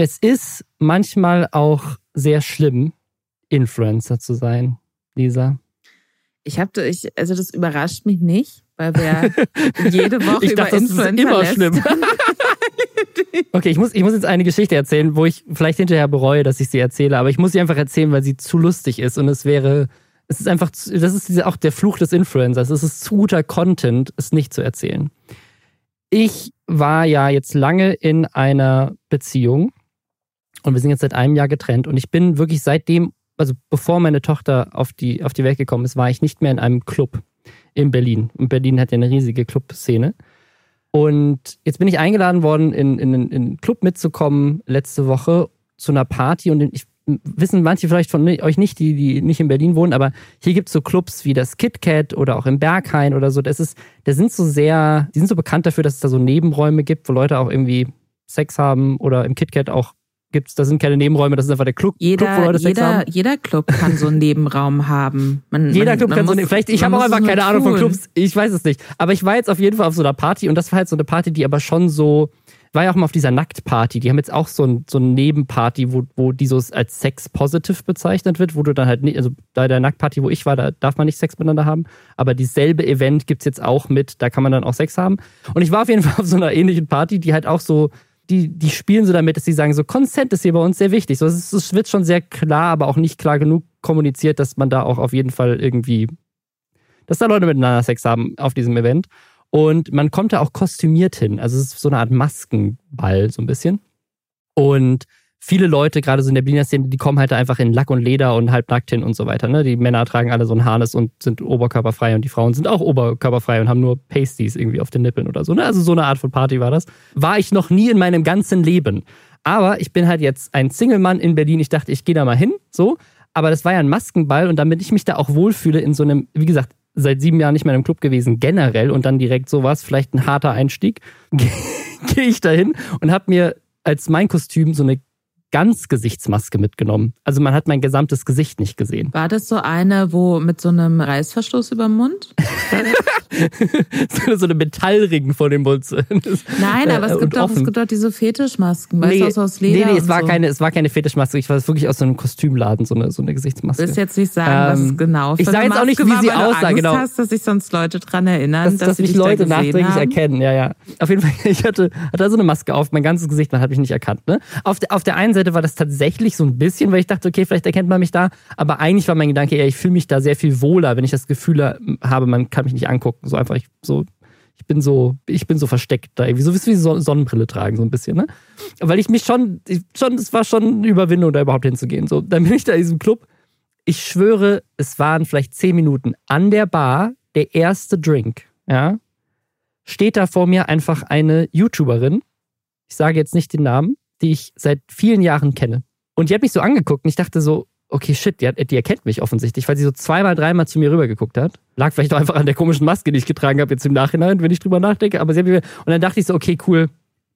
Es ist manchmal auch sehr schlimm, Influencer zu sein, Lisa. Ich habe, ich, also das überrascht mich nicht, weil wir jede Woche ich über dachte, das Influencer ist immer lästern. schlimm. Okay, ich muss, ich muss jetzt eine Geschichte erzählen, wo ich vielleicht hinterher bereue, dass ich sie erzähle, aber ich muss sie einfach erzählen, weil sie zu lustig ist und es wäre, es ist einfach, zu- das ist auch der Fluch des Influencers. Es ist zu guter Content, es nicht zu erzählen. Ich war ja jetzt lange in einer Beziehung und wir sind jetzt seit einem Jahr getrennt und ich bin wirklich seitdem, also bevor meine Tochter auf die, auf die Welt gekommen ist, war ich nicht mehr in einem Club in Berlin. Und Berlin hat ja eine riesige Clubszene. Und jetzt bin ich eingeladen worden, in, in, in einen Club mitzukommen letzte Woche zu einer Party. Und ich wissen manche vielleicht von euch nicht, die, die nicht in Berlin wohnen, aber hier gibt es so Clubs wie das KitKat oder auch im Berghain oder so. Das ist, da sind so sehr, die sind so bekannt dafür, dass es da so Nebenräume gibt, wo Leute auch irgendwie Sex haben oder im KitKat auch gibt's, da sind keine Nebenräume, das ist einfach der Club, Club wo Jeder, Leute Sex haben. jeder, jeder Club kann so einen Nebenraum haben. Man, Jeder man, Club man kann so muss- eine, vielleicht, ich habe auch einfach keine Ahnung von. Clubs, ich weiß es nicht. Aber ich war jetzt auf jeden Fall auf so einer Party und das war halt so eine Party, die aber schon so, war ja auch mal auf dieser Nacktparty, die haben jetzt auch so ein, so eine Nebenparty, wo, wo die so als Sex-positive bezeichnet wird, wo du dann halt nicht, also bei der Nacktparty, wo ich war, da darf man nicht Sex miteinander haben, aber dieselbe Event gibt's jetzt auch mit, da kann man dann auch Sex haben. Und ich war auf jeden Fall auf so einer ähnlichen Party, die halt auch so, die, die spielen so damit, dass sie sagen, so Consent ist hier bei uns sehr wichtig. So, es, es wird schon sehr klar, aber auch nicht klar genug kommuniziert, dass man da auch auf jeden Fall irgendwie, dass da Leute miteinander Sex haben auf diesem Event. Und man kommt da auch kostümiert hin. Also es ist so eine Art Maskenball, so ein bisschen. Und viele Leute, gerade so in der Berliner Szene, die kommen halt einfach in Lack und Leder und halbnackt hin und so weiter. Ne? Die Männer tragen alle so ein Harness und sind oberkörperfrei und die Frauen sind auch oberkörperfrei und haben nur Pasties irgendwie auf den Nippeln oder so. Ne? Also so eine Art von Party war das. War ich noch nie in meinem ganzen Leben. Aber ich bin halt jetzt ein Single-Mann in Berlin. Ich dachte, ich gehe da mal hin, so. Aber das war ja ein Maskenball und damit ich mich da auch wohlfühle in so einem, wie gesagt, seit sieben Jahren nicht mehr im Club gewesen, generell und dann direkt sowas, vielleicht ein harter Einstieg, gehe ich da hin und habe mir als mein Kostüm so eine Ganzgesichtsmaske mitgenommen. Also man hat mein gesamtes Gesicht nicht gesehen. War das so eine, wo mit so einem Reißverschluss über dem Mund? so eine Metallring vor dem Mund. Nein, aber es Äh, gibt, und doch, es gibt doch diese Fetischmasken, weißt du, aus, Leder. nee, nee, es war, so. keine, es war keine Fetischmaske. Ich war wirklich aus so einem Kostümladen, so eine, so eine Gesichtsmaske. Du willst jetzt nicht sagen, was Ähm, es genau ich sag eine jetzt auch nicht, Maske wie war, sie aussah, genau. hast, dass sich sonst Leute dran erinnern, dass, dass, dass mich Leute da nachträglich haben. erkennen, ja, ja. Auf jeden Fall, ich hatte, hatte so eine Maske auf, mein ganzes Gesicht, man hat mich nicht erkannt. Ne? Auf, der, auf der einen Seite war das tatsächlich so ein bisschen, weil ich dachte, okay, vielleicht erkennt man mich da, aber eigentlich war mein Gedanke eher, ich fühle mich da sehr viel wohler, wenn ich das Gefühl habe, man kann mich nicht angucken. So einfach, ich, so, ich bin so, ich bin so versteckt da irgendwie, so wie so Sonnenbrille tragen, so ein bisschen, ne? Weil ich mich schon, ich, schon, es war schon eine Überwindung, da überhaupt hinzugehen. So, dann bin ich da in diesem Club. Ich schwöre, es waren vielleicht zehn Minuten an der Bar, der erste Drink, ja, steht da vor mir einfach eine YouTuberin, ich sage jetzt nicht den Namen, die ich seit vielen Jahren kenne. Und die hat mich so angeguckt und ich dachte so, okay, shit, die, hat, die erkennt mich offensichtlich, weil sie so zweimal, dreimal zu mir rübergeguckt hat. Lag vielleicht auch einfach an der komischen Maske, die ich getragen habe, jetzt im Nachhinein, wenn ich drüber nachdenke. Aber sie hat mir, und dann dachte ich so, okay, cool,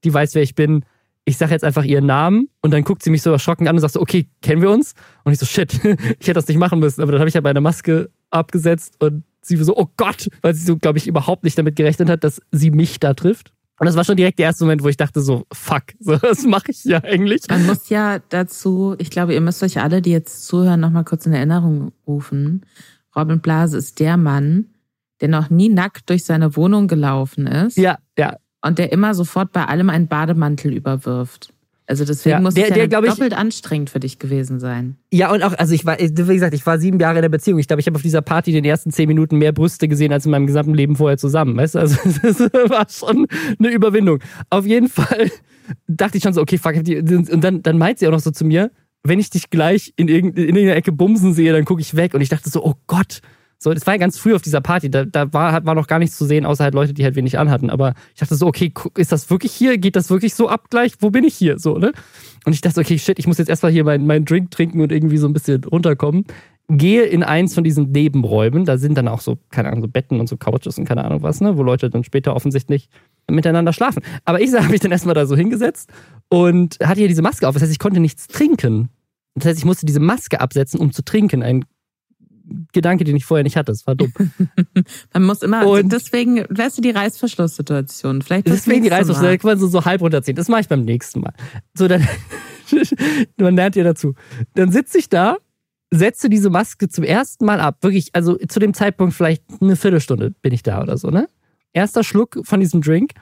die weiß, wer ich bin. Ich sage jetzt einfach ihren Namen und dann guckt sie mich so erschrocken an und sagt so, okay, kennen wir uns? Und ich so, shit, ich hätte das nicht machen müssen. Aber dann habe ich ja meine Maske abgesetzt und sie so, oh Gott, weil sie so, glaube ich, überhaupt nicht damit gerechnet hat, dass sie mich da trifft. Und das war schon direkt der erste Moment, wo ich dachte so, fuck, so, was mache ich hier eigentlich? Man muss ja dazu, ich glaube, ihr müsst euch alle, die jetzt zuhören, nochmal kurz in Erinnerung rufen. Robin Blase ist der Mann, der noch nie nackt durch seine Wohnung gelaufen ist Ja, ja. und der immer sofort bei allem einen Bademantel überwirft. Also deswegen Ja, muss der- es ja der, glaub ich- doppelt anstrengend für dich gewesen sein. Ja, und auch, also ich war, wie gesagt, ich war sieben Jahre in der Beziehung. Ich glaube, ich habe auf dieser Party den ersten zehn Minuten mehr Brüste gesehen als in meinem gesamten Leben vorher zusammen. Weißt du, also das war schon eine Überwindung. Auf jeden Fall dachte ich schon so, okay, fuck, und dann, dann meint sie auch noch so zu mir, wenn ich dich gleich in, irgend- in irgendeiner Ecke bumsen sehe, dann gucke ich weg. Und ich dachte so, oh Gott. So, das war ja ganz früh auf dieser Party. Da, da war, war noch gar nichts zu sehen, außer halt Leute, die halt wenig anhatten. Aber ich dachte so, okay, ist das wirklich hier? Geht das wirklich so ab gleich? Wo bin ich hier? So, ne? Und ich dachte, okay, shit, ich muss jetzt erstmal hier meinen meinen Drink trinken und irgendwie so ein bisschen runterkommen. Gehe in eins von diesen Nebenräumen. Da sind dann auch so, keine Ahnung, so Betten und so Couches und keine Ahnung was, ne? Wo Leute dann später offensichtlich miteinander schlafen. Aber ich habe mich dann erstmal da so hingesetzt und hatte hier diese Maske auf. Das heißt, ich konnte nichts trinken. Das heißt, ich musste diese Maske absetzen, um zu trinken. Ein Gedanke, den ich vorher nicht hatte. Das war dumm. Man muss immer, Und- deswegen, weißt du, die Reißverschlusssituation. Vielleicht Deswegen die nächste Reißverschluss, da Mal. kann man so, so halb runterziehen. Das mache ich beim nächsten Mal. So, dann Man lernt ja dazu. Dann sitze ich da, setze diese Maske zum ersten Mal ab. Wirklich, also zu dem Zeitpunkt vielleicht eine Viertelstunde bin ich da oder so, ne? Erster Schluck von diesem Drink.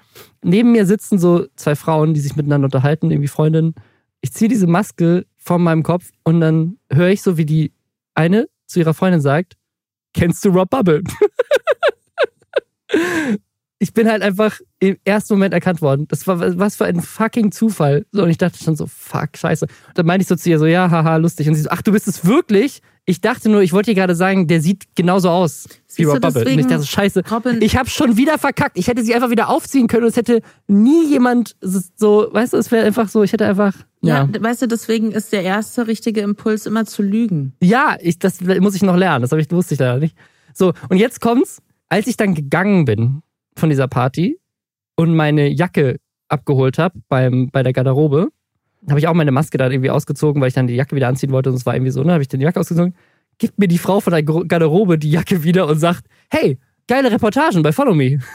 Neben mir sitzen so zwei Frauen, die sich miteinander unterhalten, irgendwie Freundinnen. Ich ziehe diese Maske von meinem Kopf und dann höre ich so, wie die eine zu ihrer Freundin sagt, kennst du Rob Bubble? ich bin halt einfach im ersten Moment erkannt worden. Das war was für ein fucking Zufall. So, und ich dachte schon so, fuck, scheiße. Und dann meinte ich so zu ihr so, ja, haha, lustig. Und sie so, ach, du bist es wirklich? Ich dachte nur, ich wollte dir gerade sagen, der sieht genauso aus wie Rob Bubble. Und ich dachte scheiße, Robin, ich habe schon wieder verkackt. Ich hätte sie einfach wieder aufziehen können und es hätte nie jemand so, weißt du, es wäre einfach so, ich hätte einfach. Ja. ja, weißt du, deswegen ist der erste richtige Impuls immer zu lügen. Ja, ich, das muss ich noch lernen. Das, ich, wusste ich leider nicht. So, und jetzt kommt's, als ich dann gegangen bin von dieser Party und meine Jacke abgeholt habe beim bei der Garderobe, habe ich auch meine Maske da irgendwie ausgezogen, weil ich dann die Jacke wieder anziehen wollte und es war irgendwie so, ne, habe ich dann die Jacke ausgezogen, gibt mir die Frau von der Garderobe die Jacke wieder und sagt, hey, geile Reportagen bei Follow Me.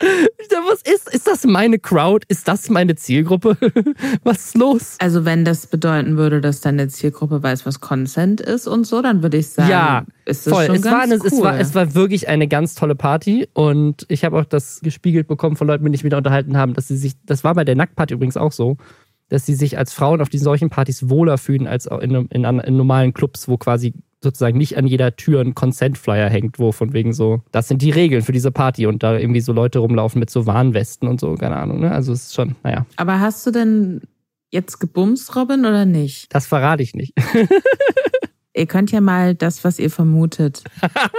Was ist, ist das meine Crowd? Ist das meine Zielgruppe? Was ist los? Also, wenn das bedeuten würde, dass deine Zielgruppe weiß, was Consent ist und so, dann würde ich sagen, ja, ist das voll. schon es ganz war eine, cool. es, war, es war wirklich eine ganz tolle Party und ich habe auch das gespiegelt bekommen von Leuten, mit denen ich wieder unterhalten haben, dass sie sich, das war bei der Nacktparty übrigens auch so, dass sie sich als Frauen auf diesen solchen Partys wohler fühlen als in, in, in normalen Clubs, wo quasi sozusagen nicht an jeder Tür ein Consent-Flyer hängt, wo von wegen so, das sind die Regeln für diese Party und da irgendwie so Leute rumlaufen mit so Warnwesten und so, keine Ahnung, ne? Also es ist schon, naja. Aber hast du denn jetzt gebumst, Robin, oder nicht? Das verrate ich nicht. ihr könnt ja mal das, was ihr vermutet,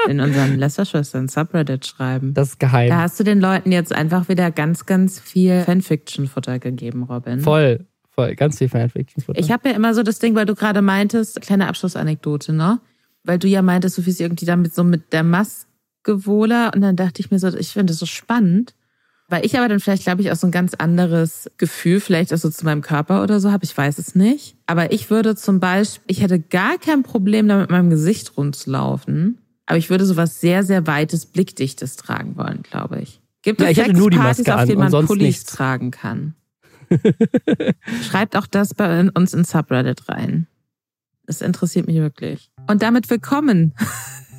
in unserem Lästerschwestern Subreddit schreiben. Das ist geheim. Da hast du den Leuten jetzt einfach wieder ganz, ganz viel Fanfiction-Futter gegeben, Robin. Voll. Voll, ganz viel Fanfiction-Futter. Ich habe ja immer so das Ding, weil du gerade meintest, kleine Abschlussanekdote, ne? weil du ja meintest, du fühlst irgendwie damit so mit der Maske wohler. Und dann dachte ich mir so, ich finde das so spannend. Weil ich aber dann vielleicht, glaube ich, auch so ein ganz anderes Gefühl, vielleicht auch so zu meinem Körper oder so habe, ich weiß es nicht. Aber ich würde zum Beispiel, ich hätte gar kein Problem damit, meinem Gesicht rumzulaufen. Aber ich würde so was sehr, sehr weites, blickdichtes tragen wollen, glaube ich. Gibt es ja, ich hätte nur die Partys, Maske auf denen man Pullis nichts. tragen kann? Schreibt auch das bei uns in Subreddit rein. Es interessiert mich wirklich. Und damit willkommen.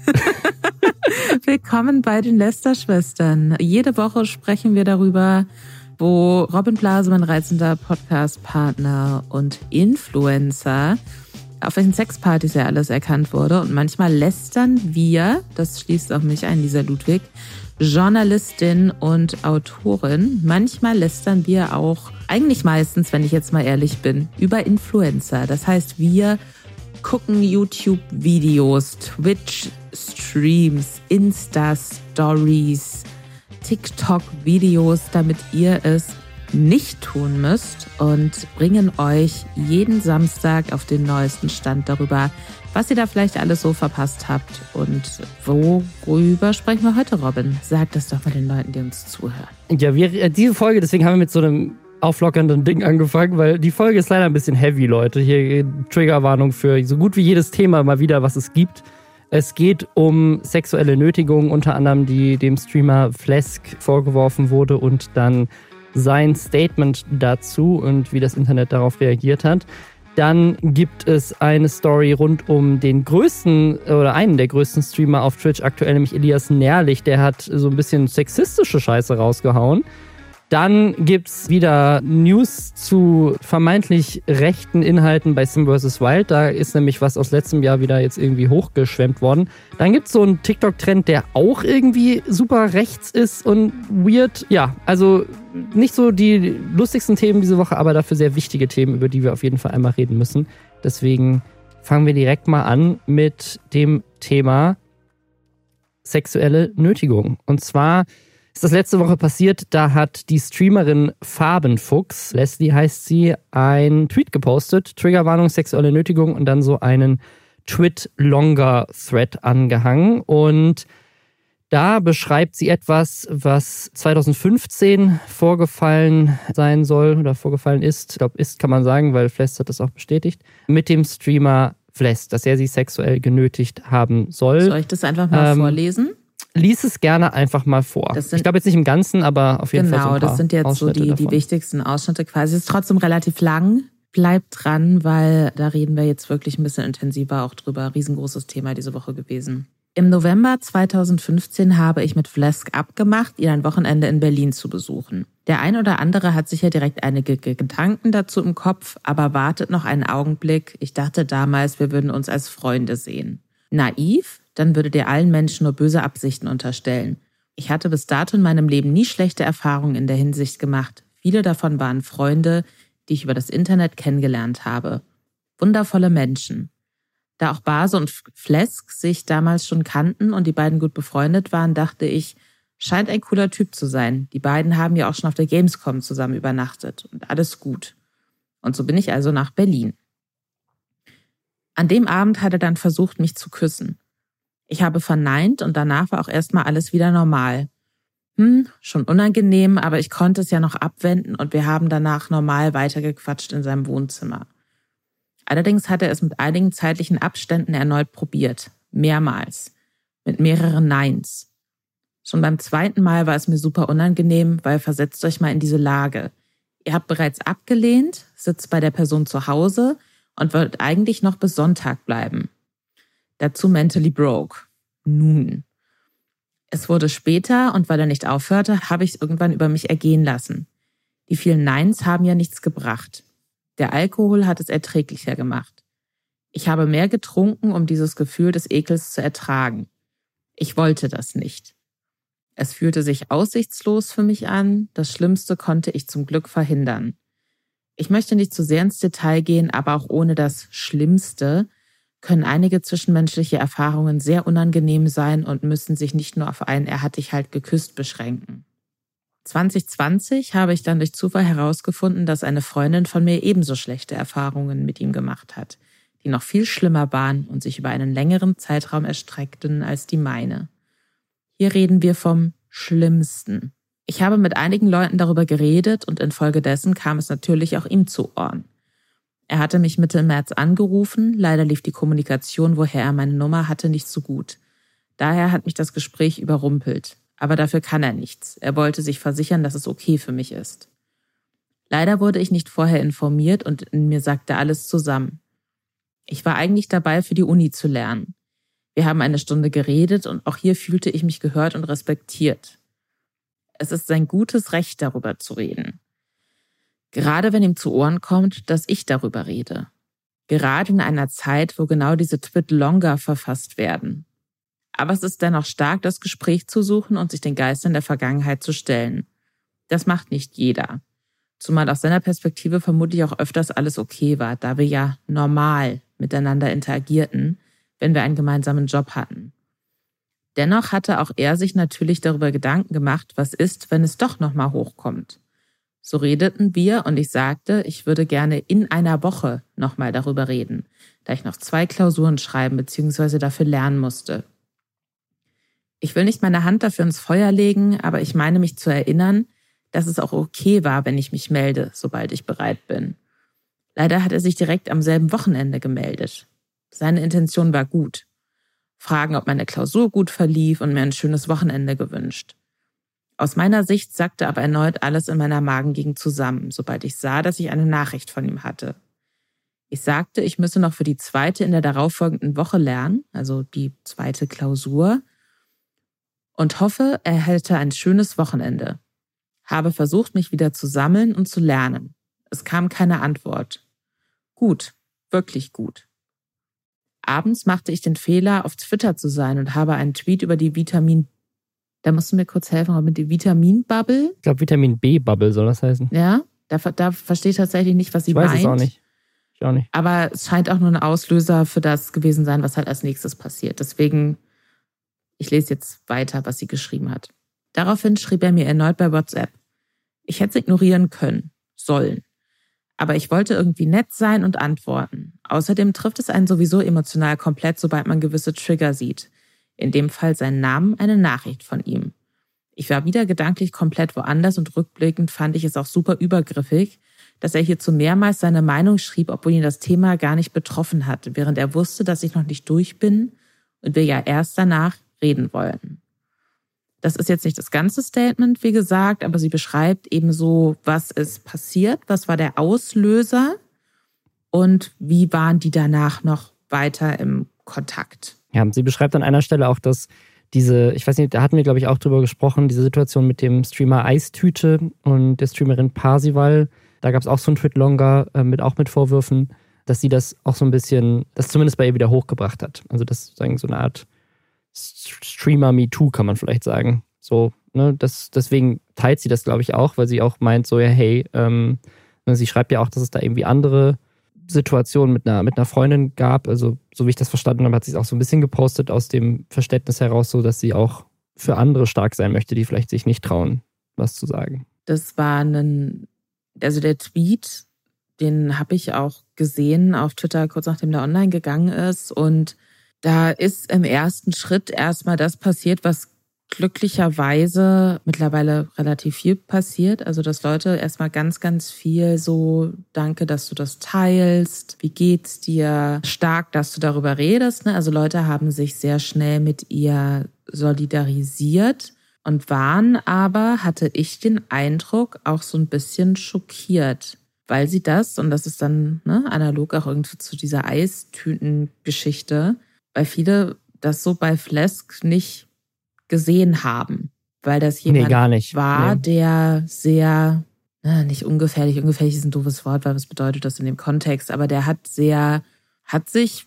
willkommen bei den Lester-Schwestern. Jede Woche sprechen wir darüber, wo Robin Blase, mein reizender Podcast-Partner und Influencer, auf welchen Sexpartys er alles erkannt wurde. Und manchmal lästern wir, das schließt auch mich ein, Lisa Ludwig, Journalistin und Autorin. Manchmal lästern wir auch, eigentlich meistens, wenn ich jetzt mal ehrlich bin, über Influencer. Das heißt, wir gucken YouTube-Videos, Twitch-Streams, Insta-Stories, TikTok-Videos, damit ihr es nicht tun müsst und bringen euch jeden Samstag auf den neuesten Stand darüber, was ihr da vielleicht alles so verpasst habt und worüber sprechen wir heute, Robin? Sagt das doch mal den Leuten, die uns zuhören. Ja, wir, äh, diese Folge, deswegen haben wir mit so einem auflockernden Ding angefangen, weil die Folge ist leider ein bisschen heavy, Leute. Hier Triggerwarnung für so gut wie jedes Thema mal wieder, was es gibt. Es geht um sexuelle Nötigung, unter anderem die dem Streamer Flesk vorgeworfen wurde und dann sein Statement dazu und wie das Internet darauf reagiert hat. Dann gibt es eine Story rund um den größten oder einen der größten Streamer auf Twitch aktuell, nämlich Elias Nährlich. Der hat so ein bisschen sexistische Scheiße rausgehauen. Dann gibt's wieder News zu vermeintlich rechten Inhalten bei Sim vs. Wild. Da ist nämlich was aus letztem Jahr wieder jetzt irgendwie hochgeschwemmt worden. Dann gibt's so einen TikTok-Trend, der auch irgendwie super rechts ist und weird. Ja, also nicht so die lustigsten Themen diese Woche, aber dafür sehr wichtige Themen, über die wir auf jeden Fall einmal reden müssen. Deswegen fangen wir direkt mal an mit dem Thema sexuelle Nötigung. Und zwar ist das letzte Woche passiert. Da hat die Streamerin Farbenfuchs, Leslie heißt sie, ein Tweet gepostet. Triggerwarnung, sexuelle Nötigung und dann so einen Twit-Longer-Thread angehangen. Und da beschreibt sie etwas, was 2015 vorgefallen sein soll oder vorgefallen ist. Ich glaube, ist kann man sagen, weil Flest hat das auch bestätigt. Mit dem Streamer Flest, dass er sie sexuell genötigt haben soll. Soll ich das einfach mal ähm, vorlesen? Lies es gerne einfach mal vor. Sind- ich glaube jetzt nicht im Ganzen, aber auf jeden Fall so Genau, paar das sind jetzt so Ausschnitte die, die davon. wichtigsten Ausschnitte quasi. Es ist trotzdem relativ lang. Bleibt dran, weil da reden wir jetzt wirklich ein bisschen intensiver auch drüber. Riesengroßes Thema diese Woche gewesen. Im November 2015 habe ich mit Flesk abgemacht, ihn ein Wochenende in Berlin zu besuchen. Der ein oder andere hat sicher direkt einige Ge- Gedanken dazu im Kopf, aber wartet noch einen Augenblick. Ich dachte damals, wir würden uns als Freunde sehen. Naiv? Dann würdet ihr allen Menschen nur böse Absichten unterstellen. Ich hatte bis dato in meinem Leben nie schlechte Erfahrungen in der Hinsicht gemacht. Viele davon waren Freunde, die ich über das Internet kennengelernt habe. Wundervolle Menschen. Da auch Base und Flesk sich damals schon kannten und die beiden gut befreundet waren, dachte ich, scheint ein cooler Typ zu sein. Die beiden haben ja auch schon auf der Gamescom zusammen übernachtet und alles gut. Und so bin ich also nach Berlin. An dem Abend hat er dann versucht, mich zu küssen. Ich habe verneint und danach war auch erstmal alles wieder normal. Hm, schon unangenehm, aber ich konnte es ja noch abwenden und wir haben danach normal weitergequatscht in seinem Wohnzimmer. Allerdings hat er es mit einigen zeitlichen Abständen erneut probiert. Mehrmals. Mit mehreren Neins. Schon beim zweiten Mal war es mir super unangenehm, weil versetzt euch mal in diese Lage. Ihr habt bereits abgelehnt, sitzt bei der Person zu Hause und wollt eigentlich noch bis Sonntag bleiben. Dazu mentally broke. Nun. Es wurde später und weil er nicht aufhörte, habe ich es irgendwann über mich ergehen lassen. Die vielen Neins haben ja nichts gebracht. Der Alkohol hat es erträglicher gemacht. Ich habe mehr getrunken, um dieses Gefühl des Ekels zu ertragen. Ich wollte das nicht. Es fühlte sich aussichtslos für mich an, das Schlimmste konnte ich zum Glück verhindern. Ich möchte nicht zu sehr ins Detail gehen, aber auch ohne das Schlimmste können einige zwischenmenschliche Erfahrungen sehr unangenehm sein und müssen sich nicht nur auf ein Er hat dich halt geküsst beschränken. 2020 habe ich dann durch Zufall herausgefunden, dass eine Freundin von mir ebenso schlechte Erfahrungen mit ihm gemacht hat, die noch viel schlimmer waren und sich über einen längeren Zeitraum erstreckten als die meine. Hier reden wir vom Schlimmsten. Ich habe mit einigen Leuten darüber geredet und infolgedessen kam es natürlich auch ihm zu Ohren. Er hatte mich Mitte März angerufen, leider lief die Kommunikation, woher er meine Nummer hatte, nicht so gut. Daher hat mich das Gespräch überrumpelt. Aber dafür kann er nichts. Er wollte sich versichern, dass es okay für mich ist. Leider wurde ich nicht vorher informiert und in mir sagte alles zusammen. Ich war eigentlich dabei, für die Uni zu lernen. Wir haben eine Stunde geredet und auch hier fühlte ich mich gehört und respektiert. Es ist sein gutes Recht, darüber zu reden. Gerade wenn ihm zu Ohren kommt, dass ich darüber rede. Gerade in einer Zeit, wo genau diese Twit-Longer verfasst werden. Aber es ist dennoch stark, das Gespräch zu suchen und sich den Geistern der Vergangenheit zu stellen. Das macht nicht jeder. Zumal aus seiner Perspektive vermutlich auch öfters alles okay war, da wir ja normal miteinander interagierten, wenn wir einen gemeinsamen Job hatten. Dennoch hatte auch er sich natürlich darüber Gedanken gemacht, was ist, wenn es doch nochmal hochkommt. So redeten wir und ich sagte, ich würde gerne in einer Woche nochmal darüber reden, da ich noch zwei Klausuren schreiben bzw. dafür lernen musste. Ich will nicht meine Hand dafür ins Feuer legen, aber ich meine mich zu erinnern, dass es auch okay war, wenn ich mich melde, sobald ich bereit bin. Leider hat er sich direkt am selben Wochenende gemeldet. Seine Intention war gut. Fragen, ob meine Klausur gut verlief und mir ein schönes Wochenende gewünscht. Aus meiner Sicht sackte aber erneut alles in meiner Magengegend zusammen, sobald ich sah, dass ich eine Nachricht von ihm hatte. Ich sagte, ich müsse noch für die zweite in der darauffolgenden Woche lernen, also die zweite Klausur, und hoffe, er hätte ein schönes Wochenende. Habe versucht, mich wieder zu sammeln und zu lernen. Es kam keine Antwort. Gut, wirklich gut. Abends machte ich den Fehler, auf Twitter zu sein und habe einen Tweet über die Vitamin. Da musst du mir kurz helfen, aber mit der Vitaminbubble. Ich glaube, Vitamin B-Bubble soll das heißen. Ja, da, da verstehe ich tatsächlich nicht, was sie Ich weiß meint. es auch nicht. Ich auch nicht. Aber es scheint auch nur ein Auslöser für das gewesen sein, was halt als nächstes passiert. Deswegen, ich lese jetzt weiter, was sie geschrieben hat. Daraufhin schrieb er mir erneut bei WhatsApp. Ich hätte es ignorieren können, sollen. Aber ich wollte irgendwie nett sein und antworten. Außerdem trifft es einen sowieso emotional komplett, sobald man gewisse Trigger sieht. In dem Fall seinen Namen, eine Nachricht von ihm. Ich war wieder gedanklich komplett woanders und rückblickend fand ich es auch super übergriffig, dass er hierzu mehrmals seine Meinung schrieb, obwohl ihn das Thema gar nicht betroffen hatte, während er wusste, dass ich noch nicht durch bin und wir ja erst danach reden wollten. Das ist jetzt nicht das ganze Statement, wie gesagt, aber sie beschreibt eben so, was ist passiert, was war der Auslöser und wie waren die danach noch weiter im Kontakt. Ja, sie beschreibt an einer Stelle auch, dass diese, ich weiß nicht, da hatten wir, glaube ich, auch drüber gesprochen, diese Situation mit dem Streamer Eistüte und der Streamerin Parsival. Da gab es auch so ein Twit Longer äh, mit auch mit Vorwürfen, dass sie das auch so ein bisschen, das zumindest bei ihr wieder hochgebracht hat. Also das ist so eine Art Streamer Me Too, kann man vielleicht sagen. So, ne, das, deswegen teilt sie das, glaube ich, auch, weil sie auch meint, so, ja, hey, ähm, ne, sie schreibt ja auch, dass es da irgendwie andere Situationen mit einer, mit einer Freundin gab. Also, so wie ich das verstanden habe, hat sie es auch so ein bisschen gepostet aus dem Verständnis heraus, so dass sie auch für andere stark sein möchte, die vielleicht sich nicht trauen, was zu sagen. Das war ein, also der Tweet, den habe ich auch gesehen auf Twitter, kurz nachdem der online gegangen ist. Und da ist im ersten Schritt erstmal das passiert, was glücklicherweise mittlerweile relativ viel passiert. Also, dass Leute erstmal ganz, ganz viel so, danke, dass du das teilst. Wie geht's dir? Stark, dass du darüber redest. Ne? Also, Leute haben sich sehr schnell mit ihr solidarisiert und waren aber, hatte ich den Eindruck, auch so ein bisschen schockiert, weil sie das, und das ist dann ne, analog auch irgendwie zu dieser Eistüten-Geschichte, weil viele das so bei Flesk nicht gesehen haben, weil das jemand nee, war, nee. der sehr, na, nicht ungefährlich, ungefährlich ist ein doofes Wort, weil was bedeutet das in dem Kontext, aber der hat sehr, hat sich,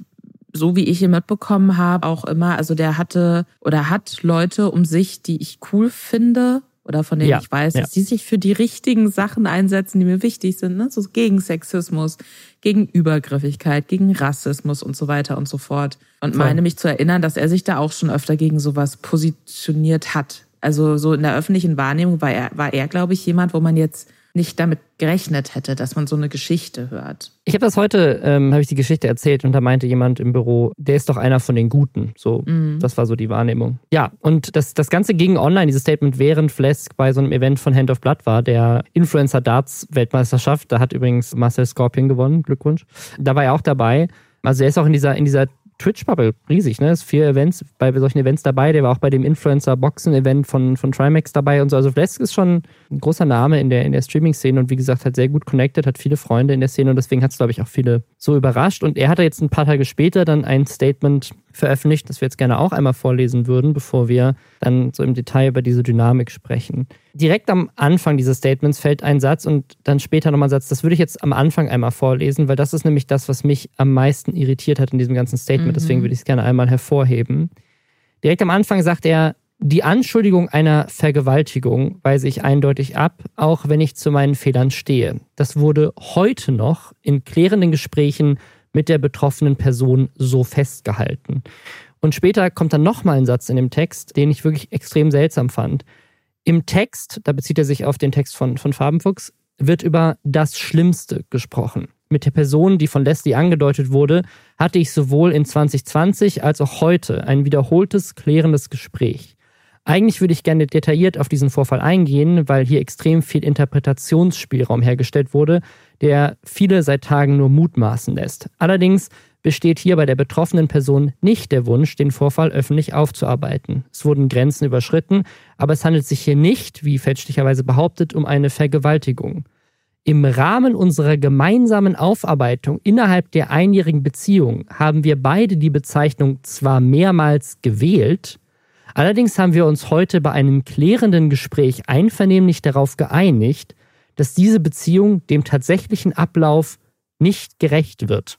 so wie ich ihn mitbekommen habe, auch immer, also der hatte oder hat Leute um sich, die ich cool finde, oder von denen ja, ich weiß, dass ja. die sich für die richtigen Sachen einsetzen, die mir wichtig sind, ne? so gegen Sexismus, gegen Übergriffigkeit, gegen Rassismus und so weiter und so fort. Und Voll. meine mich zu erinnern, dass er sich da auch schon öfter gegen sowas positioniert hat. Also so in der öffentlichen Wahrnehmung war er, war er, glaube ich, jemand, wo man jetzt nicht damit gerechnet hätte, dass man so eine Geschichte hört. Ich habe das heute, ähm, habe ich die Geschichte erzählt und da meinte jemand im Büro, der ist doch einer von den Guten. So, mhm. das war so die Wahrnehmung. Ja, und das, das Ganze ging online, dieses Statement, während Flesk bei so einem Event von Hand of Blood war, der Influencer Darts Weltmeisterschaft. Da hat übrigens Marcel Scorpion gewonnen. Glückwunsch. Da war er auch dabei. Also er ist auch in dieser, in dieser Twitch-Bubble riesig, ne? Ist vier Events bei solchen Events dabei. Der war auch bei dem Influencer-Boxen-Event von, von Trimax dabei und so. Also Flesk ist schon ein großer Name in der, in der Streaming-Szene und wie gesagt, hat sehr gut connected, hat viele Freunde in der Szene und deswegen hat es, glaube ich, auch viele so überrascht. Und er hatte jetzt ein paar Tage später dann ein Statement veröffentlicht, das wir jetzt gerne auch einmal vorlesen würden, bevor wir dann so im Detail über diese Dynamik sprechen. Direkt am Anfang dieses Statements fällt ein Satz und dann später nochmal ein Satz. Das würde ich jetzt am Anfang einmal vorlesen, weil das ist nämlich das, was mich am meisten irritiert hat in diesem ganzen Statement. Mhm. Deswegen würde ich es gerne einmal hervorheben. Direkt am Anfang sagt er, die Anschuldigung einer Vergewaltigung weise ich eindeutig ab, auch wenn ich zu meinen Fehlern stehe. Das wurde heute noch in klärenden Gesprächen mit der betroffenen Person so festgehalten. Und später kommt dann nochmal ein Satz in dem Text, den ich wirklich extrem seltsam fand. Im Text, da bezieht er sich auf den Text von, von Farbenfuchs, wird über das Schlimmste gesprochen. Mit der Person, die von Leslie angedeutet wurde, hatte ich sowohl in 2020 als auch heute ein wiederholtes, klärendes Gespräch. Eigentlich würde ich gerne detailliert auf diesen Vorfall eingehen, weil hier extrem viel Interpretationsspielraum hergestellt wurde, der viele seit Tagen nur mutmaßen lässt. Allerdings besteht hier bei der betroffenen Person nicht der Wunsch, den Vorfall öffentlich aufzuarbeiten. Es wurden Grenzen überschritten, aber es handelt sich hier nicht, wie fälschlicherweise behauptet, um eine Vergewaltigung. Im Rahmen unserer gemeinsamen Aufarbeitung innerhalb der einjährigen Beziehung haben wir beide die Bezeichnung zwar mehrmals gewählt, allerdings haben wir uns heute bei einem klärenden Gespräch einvernehmlich darauf geeinigt, dass diese Beziehung dem tatsächlichen Ablauf nicht gerecht wird.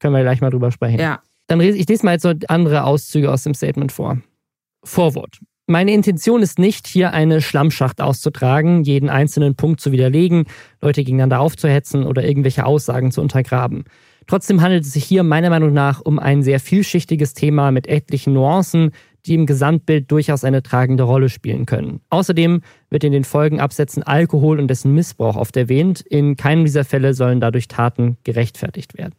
Können wir gleich mal drüber sprechen. Ja. Dann lese ich diesmal jetzt so andere Auszüge aus dem Statement vor. Vorwort. Meine Intention ist nicht, hier eine Schlammschacht auszutragen, jeden einzelnen Punkt zu widerlegen, Leute gegeneinander aufzuhetzen oder irgendwelche Aussagen zu untergraben. Trotzdem handelt es sich hier meiner Meinung nach um ein sehr vielschichtiges Thema mit etlichen Nuancen, die im Gesamtbild durchaus eine tragende Rolle spielen können. Außerdem wird in den Folgenabsätzen Alkohol und dessen Missbrauch oft erwähnt. In keinem dieser Fälle sollen dadurch Taten gerechtfertigt werden.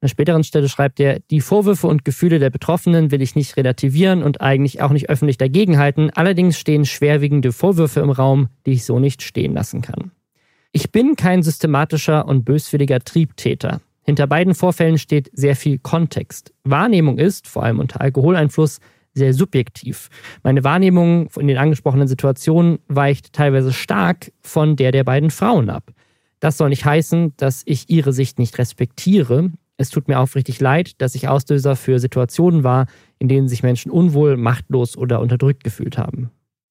An einer späteren Stelle schreibt er, die Vorwürfe und Gefühle der Betroffenen will ich nicht relativieren und eigentlich auch nicht öffentlich dagegenhalten. Allerdings stehen schwerwiegende Vorwürfe im Raum, die ich so nicht stehen lassen kann. Ich bin kein systematischer und böswilliger Triebtäter. Hinter beiden Vorfällen steht sehr viel Kontext. Wahrnehmung ist, vor allem unter Alkoholeinfluss, sehr subjektiv. Meine Wahrnehmung in den angesprochenen Situationen weicht teilweise stark von der der beiden Frauen ab. Das soll nicht heißen, dass ich ihre Sicht nicht respektiere. Es tut mir aufrichtig leid, dass ich Auslöser für Situationen war, in denen sich Menschen unwohl, machtlos oder unterdrückt gefühlt haben.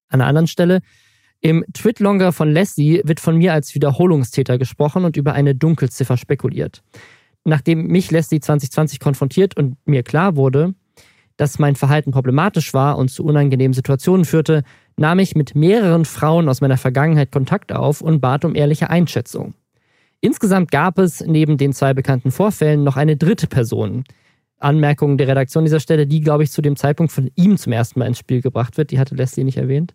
An einer anderen Stelle, im Twitlonger von Leslie wird von mir als Wiederholungstäter gesprochen und über eine Dunkelziffer spekuliert. Nachdem mich Leslie 2020 konfrontiert und mir klar wurde, dass mein Verhalten problematisch war und zu unangenehmen Situationen führte, nahm ich mit mehreren Frauen aus meiner Vergangenheit Kontakt auf und bat um ehrliche Einschätzung. Insgesamt gab es neben den zwei bekannten Vorfällen noch eine dritte Person. Anmerkung der Redaktion dieser Stelle, die, glaube ich, zu dem Zeitpunkt von ihm zum ersten Mal ins Spiel gebracht wird, die hatte Leslie nicht erwähnt,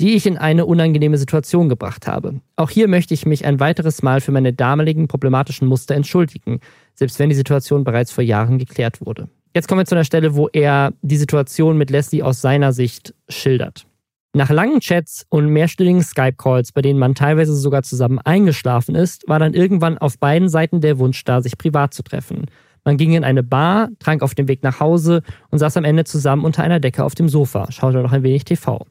die ich in eine unangenehme Situation gebracht habe. Auch hier möchte ich mich ein weiteres Mal für meine damaligen problematischen Muster entschuldigen, selbst wenn die Situation bereits vor Jahren geklärt wurde. Jetzt kommen wir zu einer Stelle, wo er die Situation mit Leslie aus seiner Sicht schildert. Nach langen Chats und mehrstündigen Skype-Calls, bei denen man teilweise sogar zusammen eingeschlafen ist, war dann irgendwann auf beiden Seiten der Wunsch da, sich privat zu treffen. Man ging in eine Bar, trank auf dem Weg nach Hause und saß am Ende zusammen unter einer Decke auf dem Sofa, schaute noch ein wenig TV.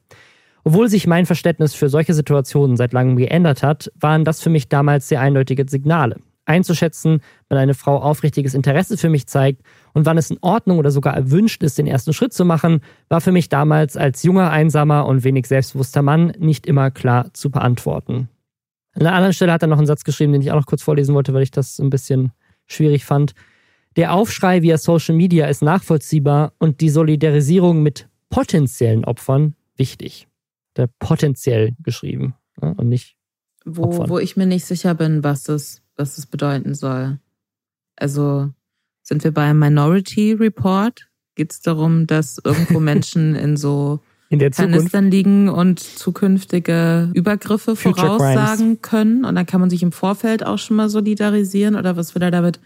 Obwohl sich mein Verständnis für solche Situationen seit langem geändert hat, waren das für mich damals sehr eindeutige Signale. Einzuschätzen, wann eine Frau aufrichtiges Interesse für mich zeigt und wann es in Ordnung oder sogar erwünscht ist, den ersten Schritt zu machen, war für mich damals als junger, einsamer und wenig selbstbewusster Mann nicht immer klar zu beantworten. An einer anderen Stelle hat er noch einen Satz geschrieben, den ich auch noch kurz vorlesen wollte, weil ich das ein bisschen schwierig fand. Der Aufschrei via Social Media ist nachvollziehbar und die Solidarisierung mit potenziellen Opfern wichtig. Der potenziell geschrieben ja, und nicht. Wo, wo ich mir nicht sicher bin, was es, was es bedeuten soll. Also sind wir beim Minority Report? Geht es darum, dass irgendwo Menschen in so in der Kanistern liegen und zukünftige Übergriffe Future voraussagen Crimes. können? Und dann kann man sich im Vorfeld auch schon mal solidarisieren oder was will er damit?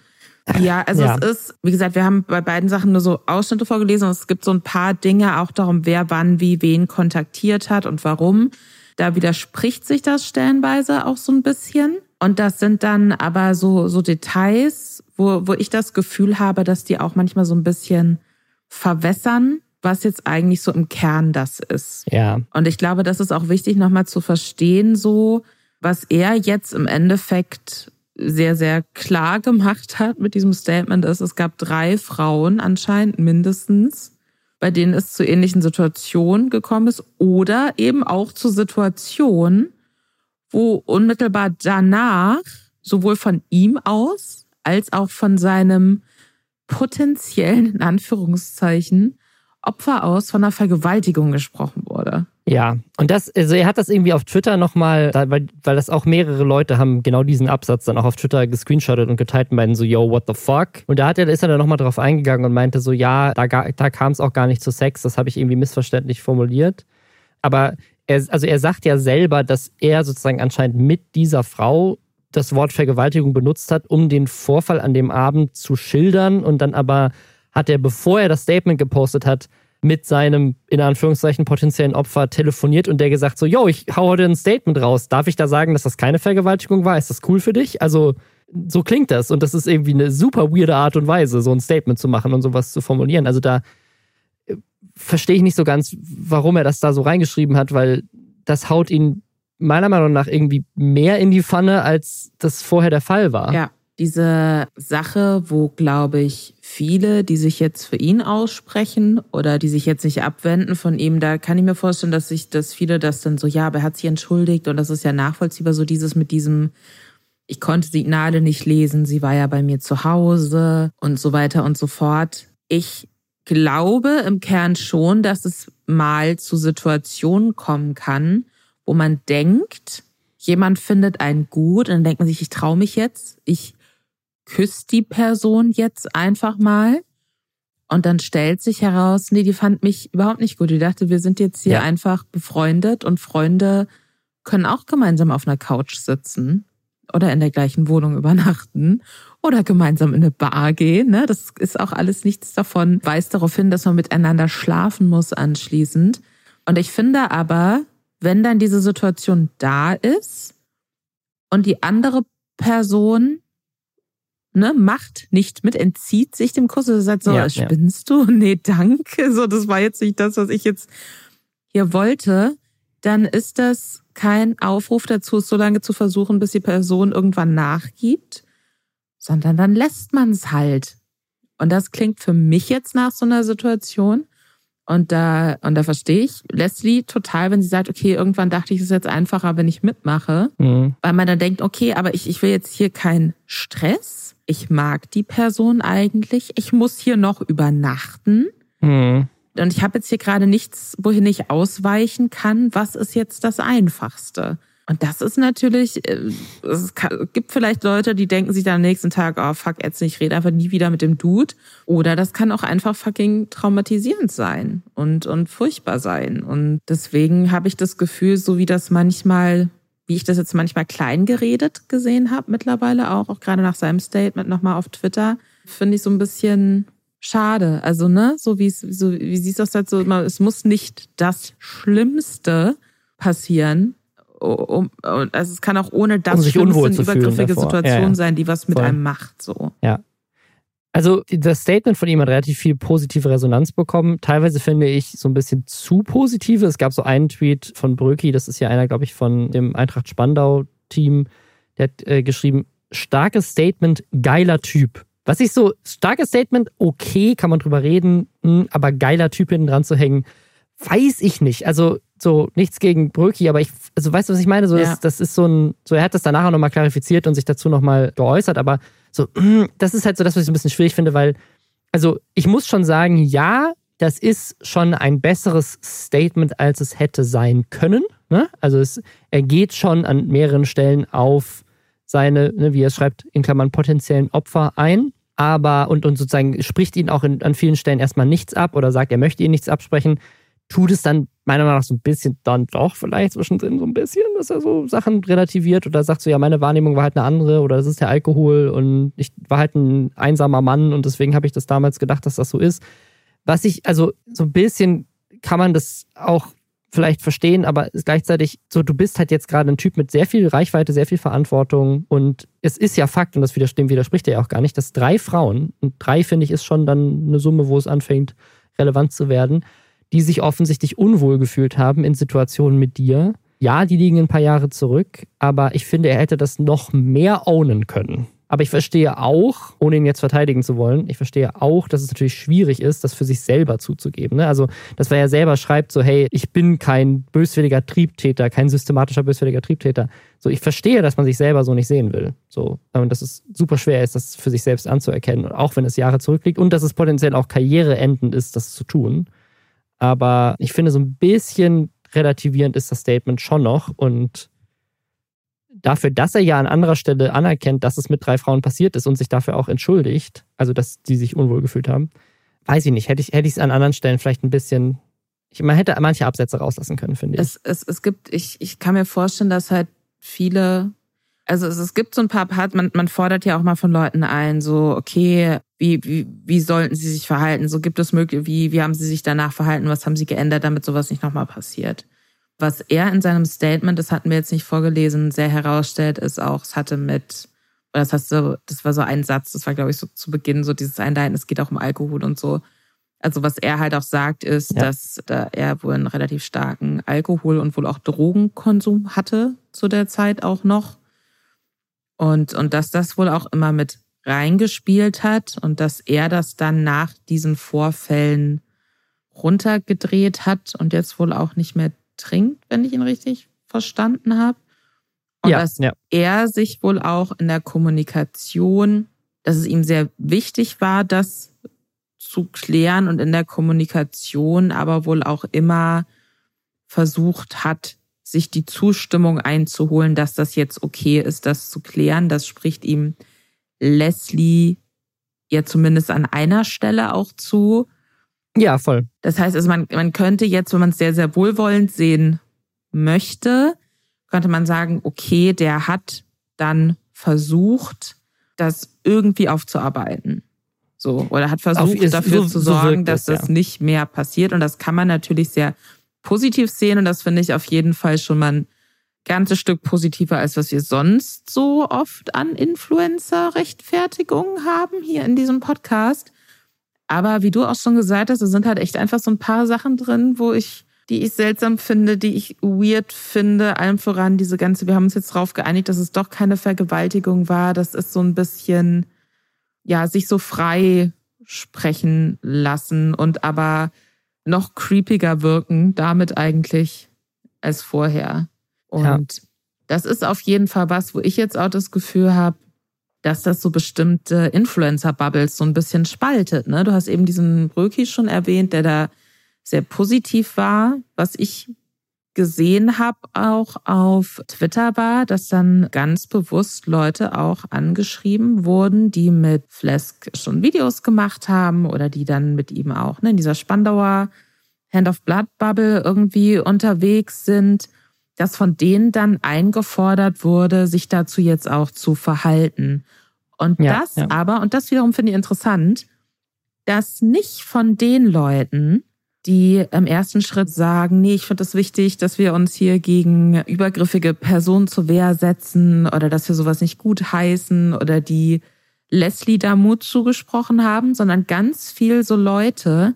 Ja, also ja. es ist, wie gesagt, wir haben bei beiden Sachen nur so Ausschnitte vorgelesen und es gibt so ein paar Dinge auch darum, wer wann wie wen kontaktiert hat und warum. Da widerspricht sich das stellenweise auch so ein bisschen. Und das sind dann aber so, so Details, wo, wo ich das Gefühl habe, dass die auch manchmal so ein bisschen verwässern, was jetzt eigentlich so im Kern das ist. Ja. Und ich glaube, das ist auch wichtig, nochmal zu verstehen, so, was er jetzt im Endeffekt sehr, sehr klar gemacht hat mit diesem Statement ist, es gab drei Frauen anscheinend mindestens, bei denen es zu ähnlichen Situationen gekommen ist oder eben auch zu Situationen, wo unmittelbar danach sowohl von ihm aus als auch von seinem potenziellen, in Anführungszeichen, Opfer aus von einer Vergewaltigung gesprochen wurde. Ja, und das, also er hat das irgendwie auf Twitter nochmal, weil, weil das auch mehrere Leute haben genau diesen Absatz dann auch auf Twitter gescreenshottet und geteilt und meinten so, yo, what the fuck? Und da hat er, ist er dann nochmal drauf eingegangen und meinte so, ja, da, da kam es auch gar nicht zu Sex, das habe ich irgendwie missverständlich formuliert. Aber er, also er sagt ja selber, dass er sozusagen anscheinend mit dieser Frau das Wort Vergewaltigung benutzt hat, um den Vorfall an dem Abend zu schildern und dann aber hat er, bevor er das Statement gepostet hat, mit seinem, in Anführungszeichen, potenziellen Opfer telefoniert und der gesagt so, yo, ich hau heute ein Statement raus. Darf ich da sagen, dass das keine Vergewaltigung war? Ist das cool für dich? Also, so klingt das. Und das ist irgendwie eine super weirde Art und Weise, so ein Statement zu machen und sowas zu formulieren. Also da verstehe ich nicht so ganz, warum er das da so reingeschrieben hat, weil das haut ihn meiner Meinung nach irgendwie mehr in die Pfanne, als das vorher der Fall war. Ja, diese Sache, wo, glaube ich, viele, die sich jetzt für ihn aussprechen oder die sich jetzt nicht abwenden von ihm, da kann ich mir vorstellen, dass sich, dass viele das dann so, ja, aber er hat sich entschuldigt und das ist ja nachvollziehbar, so dieses mit diesem, ich konnte Signale nicht lesen, sie war ja bei mir zu Hause und so weiter und so fort. Ich glaube im Kern schon, dass es mal zu Situationen kommen kann, wo man denkt, jemand findet einen gut und dann denkt man sich, ich traue mich jetzt, ich küsst die Person jetzt einfach mal. Und dann stellt sich heraus, nee, die fand mich überhaupt nicht gut. Die dachte, wir sind jetzt hier ja. einfach befreundet und Freunde können auch gemeinsam auf einer Couch sitzen oder in der gleichen Wohnung übernachten oder gemeinsam in eine Bar gehen. Ne? Das ist auch alles nichts davon, weist darauf hin, dass man miteinander schlafen muss anschließend. Und ich finde aber, wenn dann diese Situation da ist und die andere Person ne, macht nicht mit, entzieht sich dem Kuss. Er sagt so, ja, spinnst ja. du? Nee, danke. So, das war jetzt nicht das, was ich jetzt hier wollte. Dann ist das kein Aufruf dazu, es so lange zu versuchen, bis die Person irgendwann nachgibt, sondern dann lässt man es halt. Und das klingt für mich jetzt nach so einer Situation. Und da, und da verstehe ich Leslie total, wenn sie sagt, okay, irgendwann dachte ich, es ist jetzt einfacher, wenn ich mitmache. Mhm. Weil man dann denkt, okay, aber ich, ich will jetzt hier keinen Stress. Ich mag die Person eigentlich. Ich muss hier noch übernachten. Mhm. Und ich habe jetzt hier gerade nichts, wohin ich ausweichen kann. Was ist jetzt das Einfachste? Und das ist natürlich, äh, es gibt vielleicht Leute, die denken sich dann am nächsten Tag, oh fuck, jetzt ich rede einfach nie wieder mit dem Dude. Oder das kann auch einfach fucking traumatisierend sein und, und furchtbar sein. Und deswegen habe ich das Gefühl, so wie das manchmal, wie ich das jetzt manchmal klein geredet gesehen habe, mittlerweile auch, auch gerade nach seinem Statement nochmal auf Twitter, finde ich so ein bisschen schade. Also, ne, so wie es, so wie siehst du das halt so, es muss nicht das Schlimmste passieren, um, also es kann auch ohne das um sich unwohl übergriffige Situation ja, ja. sein, die was mit Voll. einem macht. So. Ja. Also das Statement von ihm hat relativ viel positive Resonanz bekommen. Teilweise finde ich so ein bisschen zu positive. Es gab so einen Tweet von Bröki, das ist ja einer, glaube ich, von dem Eintracht Spandau-Team, der hat äh, geschrieben, starkes Statement, geiler Typ. Was ich so, starkes Statement, okay, kann man drüber reden, mh, hm, aber geiler Typ hinten dran zu hängen, weiß ich nicht. Also so nichts gegen Bröki, aber ich, also weißt du, was ich meine? So, ja. das, das, ist so ein, so er hat das danach auch nochmal klarifiziert und sich dazu nochmal geäußert, aber so, das ist halt so das, was ich ein bisschen schwierig finde, weil, also ich muss schon sagen, ja, das ist schon ein besseres Statement, als es hätte sein können. Ne? Also es, er geht schon an mehreren Stellen auf seine, ne, wie er schreibt, in Klammern potenziellen Opfer ein, aber und, und sozusagen spricht ihn auch in, an vielen Stellen erstmal nichts ab oder sagt, er möchte ihn nichts absprechen tut es dann meiner Meinung nach so ein bisschen dann doch vielleicht zwischendrin so ein bisschen, dass er so Sachen relativiert oder sagt so, ja, meine Wahrnehmung war halt eine andere oder das ist der Alkohol und ich war halt ein einsamer Mann und deswegen habe ich das damals gedacht, dass das so ist. Was ich, also so ein bisschen kann man das auch vielleicht verstehen, aber gleichzeitig so, du bist halt jetzt gerade ein Typ mit sehr viel Reichweite, sehr viel Verantwortung und es ist ja Fakt, und das dem widerspricht er ja auch gar nicht, dass drei Frauen, und drei finde ich ist schon dann eine Summe, wo es anfängt, relevant zu werden, die sich offensichtlich unwohl gefühlt haben in Situationen mit dir. Ja, die liegen ein paar Jahre zurück, aber ich finde, er hätte das noch mehr ownen können. Aber ich verstehe auch, ohne ihn jetzt verteidigen zu wollen, ich verstehe auch, dass es natürlich schwierig ist, das für sich selber zuzugeben. Ne? Also, dass er ja selber schreibt, so, hey, ich bin kein böswilliger Triebtäter, kein systematischer böswilliger Triebtäter. So, ich verstehe, dass man sich selber so nicht sehen will. So, und dass es super schwer ist, das für sich selbst anzuerkennen, auch wenn es Jahre zurückliegt und dass es potenziell auch karriereendend ist, das zu tun. Aber ich finde, so ein bisschen relativierend ist das Statement schon noch. Und dafür, dass er ja an anderer Stelle anerkennt, dass es mit drei Frauen passiert ist und sich dafür auch entschuldigt, also dass die sich unwohl gefühlt haben, weiß ich nicht. Hätte ich hätte ich es an anderen Stellen vielleicht ein bisschen. Ich, man hätte manche Absätze rauslassen können, finde ich. Es, es, es gibt, ich, ich kann mir vorstellen, dass halt viele also es, es gibt so ein paar Parts, man, man fordert ja auch mal von Leuten ein, so, okay, wie, wie, wie sollten sie sich verhalten? So gibt es möglich, wie, wie haben sie sich danach verhalten? Was haben sie geändert, damit sowas nicht nochmal passiert? Was er in seinem Statement, das hatten wir jetzt nicht vorgelesen, sehr herausstellt, ist auch, es hatte mit, das hast du, das war so ein Satz, das war, glaube ich, so zu Beginn, so dieses Einleiten, es geht auch um Alkohol und so. Also was er halt auch sagt, ist, ja. dass da er wohl einen relativ starken Alkohol- und wohl auch Drogenkonsum hatte zu der Zeit auch noch. Und, und dass das wohl auch immer mit reingespielt hat und dass er das dann nach diesen Vorfällen runtergedreht hat und jetzt wohl auch nicht mehr trinkt, wenn ich ihn richtig verstanden habe. Und ja, dass ja. er sich wohl auch in der Kommunikation, dass es ihm sehr wichtig war, das zu klären und in der Kommunikation aber wohl auch immer versucht hat, sich die Zustimmung einzuholen, dass das jetzt okay ist, das zu klären. Das spricht ihm Leslie ja zumindest an einer Stelle auch zu. Ja, voll. Das heißt, also man, man könnte jetzt, wenn man es sehr, sehr wohlwollend sehen möchte, könnte man sagen, okay, der hat dann versucht, das irgendwie aufzuarbeiten. So, oder hat versucht, dafür so, zu sorgen, so dass das ja. nicht mehr passiert. Und das kann man natürlich sehr positiv sehen und das finde ich auf jeden Fall schon mal ganzes Stück positiver, als was wir sonst so oft an Influencer-Rechtfertigungen haben hier in diesem Podcast. Aber wie du auch schon gesagt hast, es sind halt echt einfach so ein paar Sachen drin, wo ich, die ich seltsam finde, die ich weird finde. Allem voran diese ganze, wir haben uns jetzt darauf geeinigt, dass es doch keine Vergewaltigung war. Das ist so ein bisschen, ja, sich so frei sprechen lassen und aber noch creepiger wirken damit eigentlich als vorher. Und ja. das ist auf jeden Fall was, wo ich jetzt auch das Gefühl habe, dass das so bestimmte Influencer-Bubbles so ein bisschen spaltet. Ne? Du hast eben diesen Bröki schon erwähnt, der da sehr positiv war. Was ich gesehen habe auch auf Twitter war, dass dann ganz bewusst Leute auch angeschrieben wurden, die mit Flesk schon Videos gemacht haben oder die dann mit ihm auch ne, in dieser Spandauer Hand of Blood Bubble irgendwie unterwegs sind, dass von denen dann eingefordert wurde, sich dazu jetzt auch zu verhalten. Und ja, das ja. aber, und das wiederum finde ich interessant, dass nicht von den Leuten, die im ersten Schritt sagen, nee, ich finde es das wichtig, dass wir uns hier gegen übergriffige Personen zur Wehr setzen oder dass wir sowas nicht gut heißen oder die Leslie da Mut zugesprochen haben, sondern ganz viel so Leute,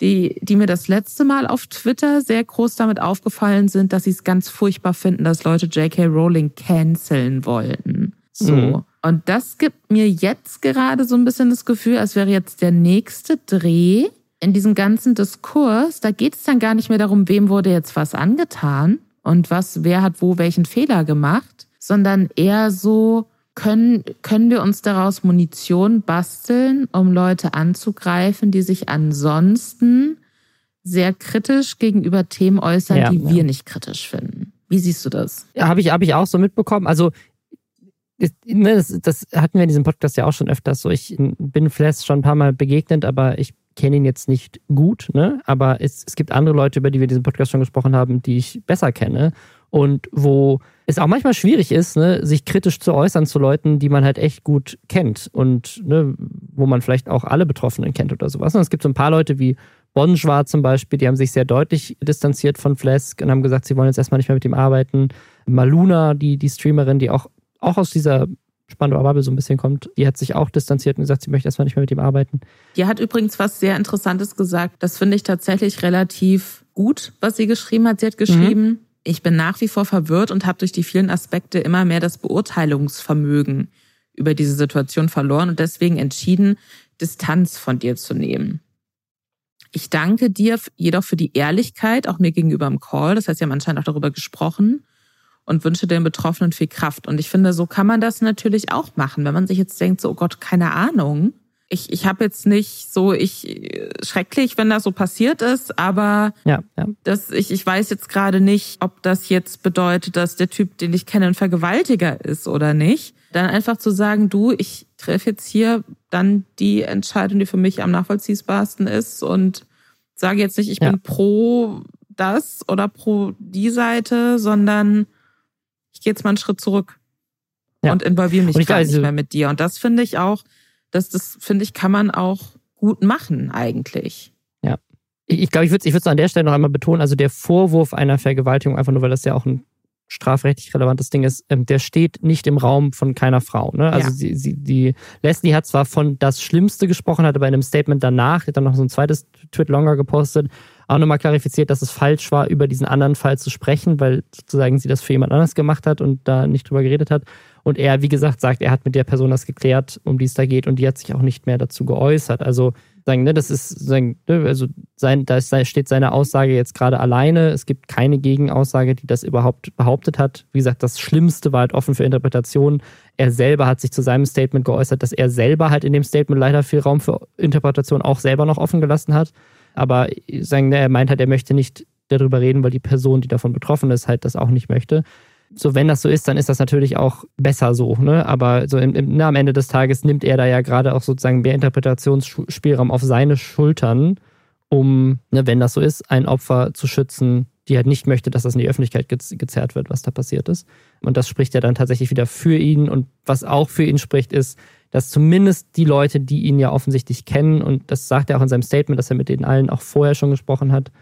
die, die mir das letzte Mal auf Twitter sehr groß damit aufgefallen sind, dass sie es ganz furchtbar finden, dass Leute J.K. Rowling canceln wollten. So. Mhm. Und das gibt mir jetzt gerade so ein bisschen das Gefühl, als wäre jetzt der nächste Dreh in diesem ganzen Diskurs, da geht es dann gar nicht mehr darum, wem wurde jetzt was angetan und was, wer hat wo welchen Fehler gemacht, sondern eher so, können, können wir uns daraus Munition basteln, um Leute anzugreifen, die sich ansonsten sehr kritisch gegenüber Themen äußern, ja, die ja. wir nicht kritisch finden. Wie siehst du das? Ja, habe ich, hab ich auch so mitbekommen. Also ne, das, das, hatten wir in diesem Podcast ja auch schon öfters so. Ich bin Flash schon ein paar Mal begegnet, aber ich kenne ihn jetzt nicht gut, ne? aber es, es gibt andere Leute, über die wir in diesem Podcast schon gesprochen haben, die ich besser kenne und wo es auch manchmal schwierig ist, ne, sich kritisch zu äußern zu Leuten, die man halt echt gut kennt und ne, wo man vielleicht auch alle Betroffenen kennt oder sowas. Und es gibt so ein paar Leute wie Bonjour zum Beispiel, die haben sich sehr deutlich distanziert von Flesk und haben gesagt, sie wollen jetzt erstmal nicht mehr mit ihm arbeiten. Maluna, die, die Streamerin, die auch, auch aus dieser Spandauer Bubble so ein bisschen kommt, die hat sich auch distanziert und gesagt, sie möchte erstmal nicht mehr mit ihm arbeiten. Die hat übrigens was sehr Interessantes gesagt. Das finde ich tatsächlich relativ gut, was sie geschrieben hat. Sie hat geschrieben, mhm. ich bin nach wie vor verwirrt und habe durch die vielen Aspekte immer mehr das Beurteilungsvermögen über diese Situation verloren und deswegen entschieden, Distanz von dir zu nehmen. Ich danke dir jedoch für die Ehrlichkeit, auch mir gegenüber im Call. Das heißt, Sie haben anscheinend auch darüber gesprochen und wünsche den Betroffenen viel Kraft. Und ich finde, so kann man das natürlich auch machen, wenn man sich jetzt denkt, so, oh Gott, keine Ahnung. Ich, ich habe jetzt nicht so, ich schrecklich, wenn das so passiert ist, aber ja, ja. Das, ich, ich weiß jetzt gerade nicht, ob das jetzt bedeutet, dass der Typ, den ich kenne, ein Vergewaltiger ist oder nicht. Dann einfach zu sagen, du, ich treffe jetzt hier dann die Entscheidung, die für mich am nachvollziehbarsten ist und sage jetzt nicht, ich ja. bin pro das oder pro die Seite, sondern ich gehe jetzt mal einen Schritt zurück ja. und involviere mich und gar weiß, nicht mehr mit dir. Und das finde ich auch, das, das finde ich, kann man auch gut machen eigentlich. Ja. Ich glaube, ich würde es ich an der Stelle noch einmal betonen, also der Vorwurf einer Vergewaltigung, einfach nur weil das ja auch ein strafrechtlich relevantes Ding ist, ähm, der steht nicht im Raum von keiner Frau. Ne? Also ja. sie, sie, die Leslie hat zwar von das Schlimmste gesprochen, hat aber in einem Statement danach, hat dann noch so ein zweites Tweet longer gepostet, auch nochmal klarifiziert, dass es falsch war, über diesen anderen Fall zu sprechen, weil sozusagen sie das für jemand anders gemacht hat und da nicht drüber geredet hat. Und er, wie gesagt, sagt, er hat mit der Person das geklärt, um die es da geht, und die hat sich auch nicht mehr dazu geäußert. Also sagen, ne, das ist sagen, ne, also sein, da steht seine Aussage jetzt gerade alleine. Es gibt keine Gegenaussage, die das überhaupt behauptet hat. Wie gesagt, das Schlimmste war halt offen für Interpretation. Er selber hat sich zu seinem Statement geäußert, dass er selber halt in dem Statement leider viel Raum für Interpretation auch selber noch offen gelassen hat. Aber sagen, er meint halt, er möchte nicht darüber reden, weil die Person, die davon betroffen ist, halt das auch nicht möchte. So, wenn das so ist, dann ist das natürlich auch besser so, ne? Aber so im, im, na, am Ende des Tages nimmt er da ja gerade auch sozusagen mehr Interpretationsspielraum auf seine Schultern, um, ne, wenn das so ist, ein Opfer zu schützen, die halt nicht möchte, dass das in die Öffentlichkeit gezerrt wird, was da passiert ist. Und das spricht ja dann tatsächlich wieder für ihn. Und was auch für ihn spricht, ist, dass zumindest die Leute, die ihn ja offensichtlich kennen, und das sagt er auch in seinem Statement, dass er mit denen allen auch vorher schon gesprochen hat,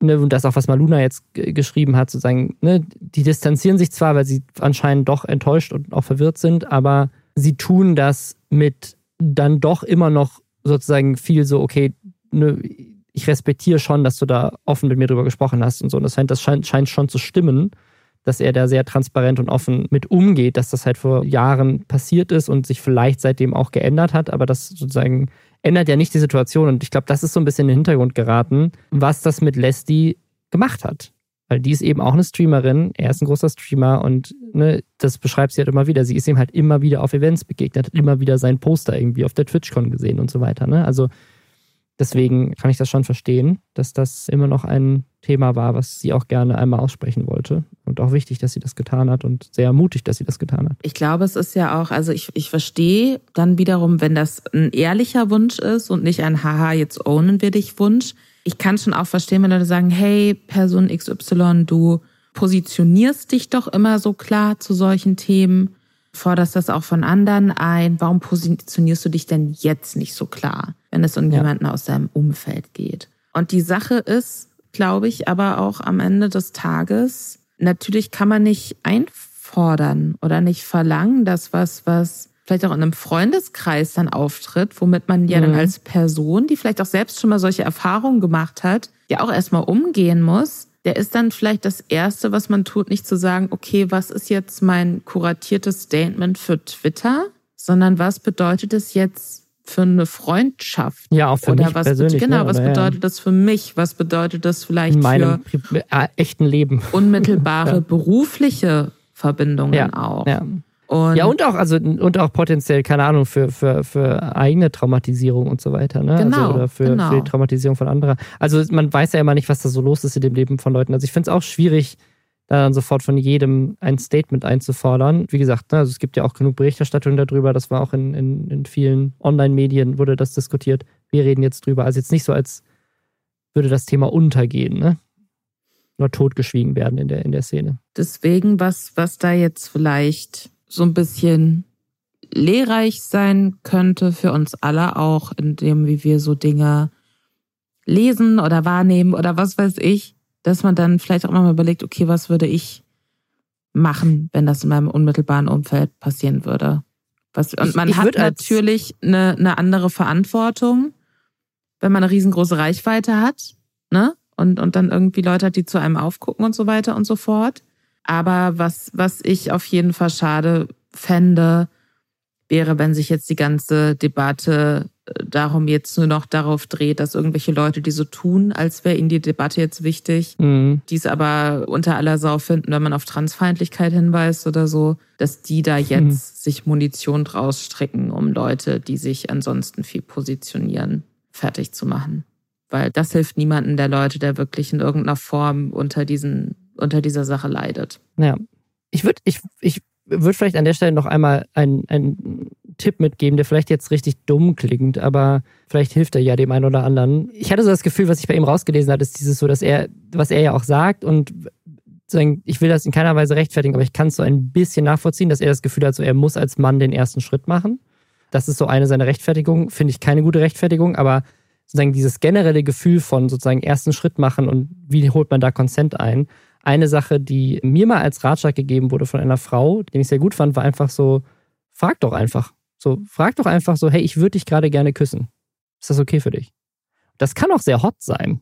Ne, und das auch, was Maluna jetzt geschrieben hat, sozusagen, ne, die distanzieren sich zwar, weil sie anscheinend doch enttäuscht und auch verwirrt sind, aber sie tun das mit dann doch immer noch sozusagen viel so, okay, ne, ich respektiere schon, dass du da offen mit mir drüber gesprochen hast und so. Und das scheint, das scheint, scheint schon zu stimmen, dass er da sehr transparent und offen mit umgeht, dass das halt vor Jahren passiert ist und sich vielleicht seitdem auch geändert hat, aber das sozusagen ändert ja nicht die Situation. Und ich glaube, das ist so ein bisschen in den Hintergrund geraten, was das mit Leslie gemacht hat. Weil die ist eben auch eine Streamerin, er ist ein großer Streamer und ne, das beschreibt sie halt immer wieder. Sie ist ihm halt immer wieder auf Events begegnet, hat immer wieder sein Poster irgendwie auf der TwitchCon gesehen und so weiter. Ne? Also deswegen kann ich das schon verstehen, dass das immer noch ein Thema war, was sie auch gerne einmal aussprechen wollte. Und auch wichtig, dass sie das getan hat und sehr mutig, dass sie das getan hat. Ich glaube, es ist ja auch, also ich, ich verstehe dann wiederum, wenn das ein ehrlicher Wunsch ist und nicht ein Haha, jetzt ownen wir dich Wunsch. Ich kann schon auch verstehen, wenn Leute sagen, hey, Person XY, du positionierst dich doch immer so klar zu solchen Themen, forderst das auch von anderen ein. Warum positionierst du dich denn jetzt nicht so klar, wenn es um ja. jemanden aus deinem Umfeld geht? Und die Sache ist, glaube ich, aber auch am Ende des Tages, natürlich kann man nicht einfordern oder nicht verlangen, dass was, was vielleicht auch in einem Freundeskreis dann auftritt, womit man ja mhm. dann als Person, die vielleicht auch selbst schon mal solche Erfahrungen gemacht hat, ja auch erstmal umgehen muss, der ist dann vielleicht das Erste, was man tut, nicht zu sagen, okay, was ist jetzt mein kuratiertes Statement für Twitter, sondern was bedeutet es jetzt für eine Freundschaft? Ja, auch für oder mich was persönlich. Genau, ne? was bedeutet ja. das für mich? Was bedeutet das vielleicht In meinem für äh, echten Leben? Unmittelbare ja. berufliche Verbindungen ja. auch. Ja. Und ja, und auch, also, und auch potenziell, keine Ahnung, für, für, für eigene Traumatisierung und so weiter, ne? Genau. Also, oder für, genau. für die Traumatisierung von anderen. Also, man weiß ja immer nicht, was da so los ist in dem Leben von Leuten. Also, ich finde es auch schwierig, da dann sofort von jedem ein Statement einzufordern. Wie gesagt, ne, also es gibt ja auch genug Berichterstattung darüber, das war auch in, in, in vielen Online-Medien, wurde das diskutiert. Wir reden jetzt drüber. Also jetzt nicht so, als würde das Thema untergehen, ne? Nur totgeschwiegen werden in der, in der Szene. Deswegen, was, was da jetzt vielleicht so ein bisschen lehrreich sein könnte für uns alle auch, in dem, wie wir so Dinge lesen oder wahrnehmen oder was weiß ich, dass man dann vielleicht auch mal überlegt, okay, was würde ich machen, wenn das in meinem unmittelbaren Umfeld passieren würde? Was, und man ich, ich hat natürlich eine, eine andere Verantwortung, wenn man eine riesengroße Reichweite hat, ne? Und, und dann irgendwie Leute hat, die zu einem aufgucken und so weiter und so fort. Aber was, was ich auf jeden Fall schade fände, wäre, wenn sich jetzt die ganze Debatte darum jetzt nur noch darauf dreht, dass irgendwelche Leute, die so tun, als wäre ihnen die Debatte jetzt wichtig, mhm. dies aber unter aller Sau finden, wenn man auf Transfeindlichkeit hinweist oder so, dass die da jetzt mhm. sich Munition draus stricken, um Leute, die sich ansonsten viel positionieren, fertig zu machen. Weil das hilft niemanden der Leute, der wirklich in irgendeiner Form unter diesen, unter dieser Sache leidet. Ja. Ich würde, ich, ich würde vielleicht an der Stelle noch einmal ein, ein Tipp mitgeben, der vielleicht jetzt richtig dumm klingt, aber vielleicht hilft er ja dem einen oder anderen. Ich hatte so das Gefühl, was ich bei ihm rausgelesen habe, ist dieses so, dass er, was er ja auch sagt und ich will das in keiner Weise rechtfertigen, aber ich kann es so ein bisschen nachvollziehen, dass er das Gefühl hat, so er muss als Mann den ersten Schritt machen. Das ist so eine seiner Rechtfertigungen, finde ich keine gute Rechtfertigung, aber sozusagen dieses generelle Gefühl von sozusagen ersten Schritt machen und wie holt man da Consent ein. Eine Sache, die mir mal als Ratschlag gegeben wurde von einer Frau, den ich sehr gut fand, war einfach so, frag doch einfach. So, frag doch einfach so, hey, ich würde dich gerade gerne küssen. Ist das okay für dich? Das kann auch sehr hot sein.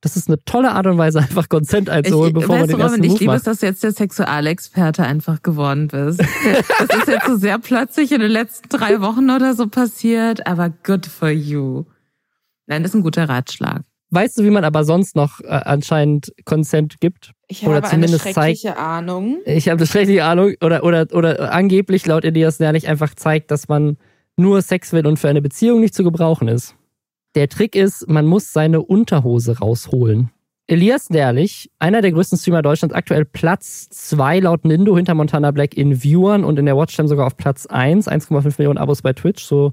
Das ist eine tolle Art und Weise, einfach Consent einzuholen, bevor man den ersten Move Ich liebe es, dass du jetzt der Sexualexperte einfach geworden bist. das ist jetzt so sehr plötzlich in den letzten drei Wochen oder so passiert, aber good for you. Nein, das ist ein guter Ratschlag. Weißt du, wie man aber sonst noch äh, anscheinend Consent gibt? Ich habe oder zumindest eine schreckliche zeigt, Ahnung. Ich habe eine schreckliche Ahnung oder, oder, oder angeblich laut Elias Nerlich einfach zeigt, dass man nur Sex will und für eine Beziehung nicht zu gebrauchen ist. Der Trick ist, man muss seine Unterhose rausholen. Elias Nerlich, einer der größten Streamer Deutschlands, aktuell Platz 2 laut Nindo hinter Montana Black in Viewern und in der Watchtime sogar auf Platz 1, 1,5 Millionen Abos bei Twitch, so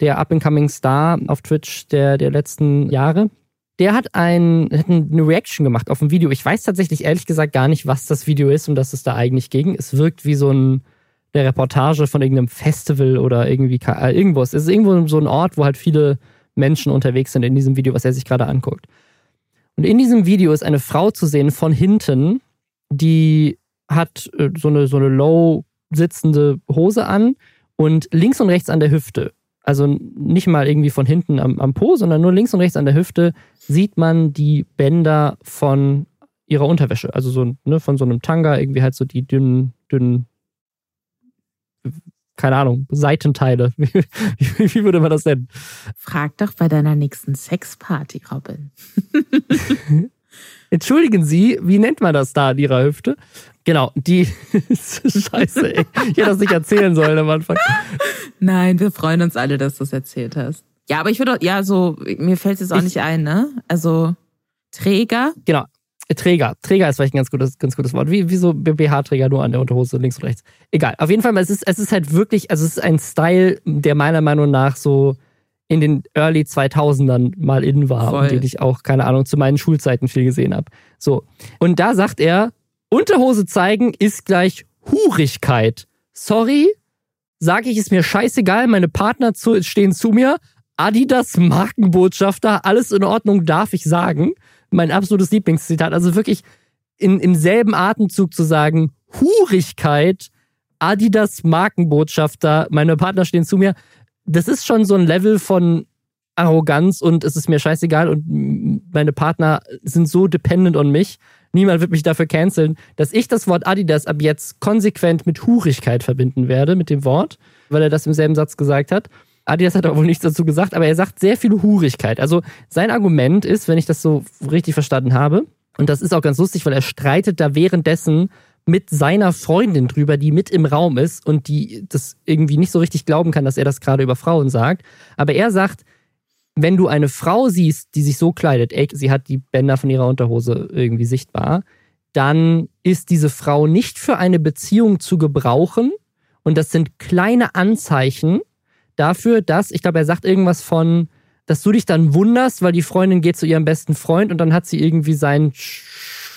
der up-and-coming Star auf Twitch der, der letzten Jahre der hat, ein, hat eine Reaction gemacht auf ein Video. Ich weiß tatsächlich ehrlich gesagt gar nicht, was das Video ist, um das es da eigentlich ging. Es wirkt wie so ein, eine Reportage von irgendeinem Festival oder irgendwie äh, irgendwo. Es ist irgendwo so ein Ort, wo halt viele Menschen unterwegs sind in diesem Video, was er sich gerade anguckt. Und in diesem Video ist eine Frau zu sehen von hinten, die hat äh, so eine, so eine low sitzende Hose an und links und rechts an der Hüfte, also nicht mal irgendwie von hinten am, am Po, sondern nur links und rechts an der Hüfte, sieht man die Bänder von ihrer Unterwäsche. Also so ne, von so einem Tanga, irgendwie halt so die dünnen, dünnen, keine Ahnung, Seitenteile. Wie, wie, wie würde man das nennen? Frag doch bei deiner nächsten Sexparty, Robin. Entschuldigen Sie, wie nennt man das da an Ihrer Hüfte? Genau, die Scheiße, ey. Ich hätte das nicht erzählen sollen am Anfang. Nein, wir freuen uns alle, dass du es erzählt hast. Ja, aber ich würde, ja, so, mir fällt es jetzt auch ich, nicht ein, ne? Also, Träger. Genau, Träger. Träger ist vielleicht ein ganz gutes, ganz gutes Wort. Wie, wie so BH-Träger nur an der Unterhose links und rechts. Egal. Auf jeden Fall, es ist, es ist halt wirklich, also es ist ein Style, der meiner Meinung nach so in den Early 2000ern mal in war Voll. und den ich auch, keine Ahnung, zu meinen Schulzeiten viel gesehen habe. So. Und da sagt er, Unterhose zeigen ist gleich Hurigkeit. Sorry, sage ich, ist mir scheißegal, meine Partner zu, stehen zu mir. Adidas Markenbotschafter, alles in Ordnung, darf ich sagen. Mein absolutes Lieblingszitat. Also wirklich in, im selben Atemzug zu sagen, Hurigkeit, Adidas Markenbotschafter, meine Partner stehen zu mir. Das ist schon so ein Level von Arroganz und es ist mir scheißegal und meine Partner sind so dependent on mich niemand wird mich dafür canceln, dass ich das Wort Adidas ab jetzt konsequent mit Hurigkeit verbinden werde, mit dem Wort, weil er das im selben Satz gesagt hat. Adidas hat aber wohl nichts dazu gesagt, aber er sagt sehr viel Hurigkeit. Also sein Argument ist, wenn ich das so richtig verstanden habe, und das ist auch ganz lustig, weil er streitet da währenddessen mit seiner Freundin drüber, die mit im Raum ist und die das irgendwie nicht so richtig glauben kann, dass er das gerade über Frauen sagt. Aber er sagt, wenn du eine Frau siehst, die sich so kleidet, ey, sie hat die Bänder von ihrer Unterhose irgendwie sichtbar, dann ist diese Frau nicht für eine Beziehung zu gebrauchen. Und das sind kleine Anzeichen dafür, dass, ich glaube, er sagt irgendwas von, dass du dich dann wunderst, weil die Freundin geht zu ihrem besten Freund und dann hat sie irgendwie sein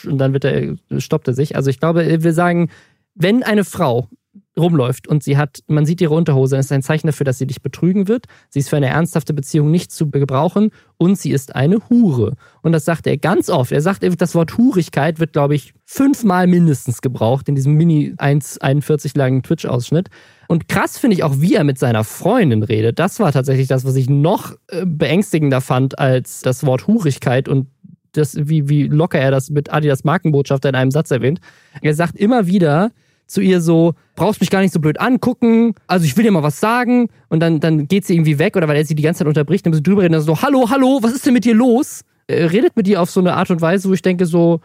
und dann wird er, stoppt er sich. Also ich glaube, wir sagen, wenn eine Frau rumläuft und sie hat, man sieht ihre Unterhose, das ist ein Zeichen dafür, dass sie dich betrügen wird. Sie ist für eine ernsthafte Beziehung nicht zu gebrauchen und sie ist eine Hure. Und das sagt er ganz oft. Er sagt, das Wort Hurigkeit wird, glaube ich, fünfmal mindestens gebraucht in diesem Mini 1,41 langen Twitch-Ausschnitt. Und krass finde ich auch, wie er mit seiner Freundin redet. Das war tatsächlich das, was ich noch äh, beängstigender fand als das Wort Hurigkeit und das, wie, wie locker er das mit Adidas Markenbotschafter in einem Satz erwähnt. Er sagt immer wieder, zu ihr so, brauchst mich gar nicht so blöd angucken, also ich will dir mal was sagen und dann, dann geht sie irgendwie weg oder weil er sie die ganze Zeit unterbricht, dann sie drüber reden, dann so, hallo, hallo, was ist denn mit dir los? Er redet mit ihr auf so eine Art und Weise, wo ich denke so,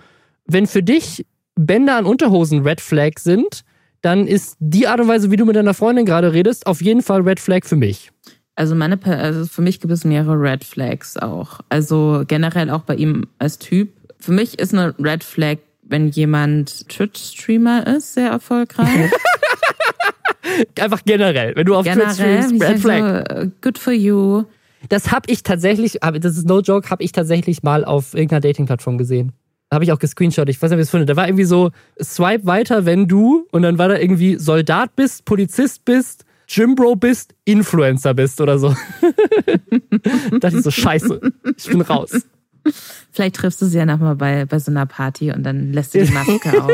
wenn für dich Bänder an Unterhosen Red Flag sind, dann ist die Art und Weise, wie du mit deiner Freundin gerade redest, auf jeden Fall Red Flag für mich. Also meine, also für mich gibt es mehrere Red Flags auch. Also generell auch bei ihm als Typ. Für mich ist eine Red Flag wenn jemand Twitch-Streamer ist, sehr erfolgreich. Einfach generell, wenn du auf generell, Twitch streamst, Red Flag. So, good for you. Das habe ich tatsächlich, das ist no joke, habe ich tatsächlich mal auf irgendeiner Dating-Plattform gesehen. Habe ich auch gescreenshot. Ich weiß nicht, wie es findet. Da war irgendwie so, swipe weiter, wenn du, und dann war da irgendwie Soldat bist, Polizist bist, Gymbro bist, Influencer bist oder so. da dachte ich so, scheiße, ich bin raus. Vielleicht triffst du sie ja nochmal bei, bei so einer Party und dann lässt du die Maske auf.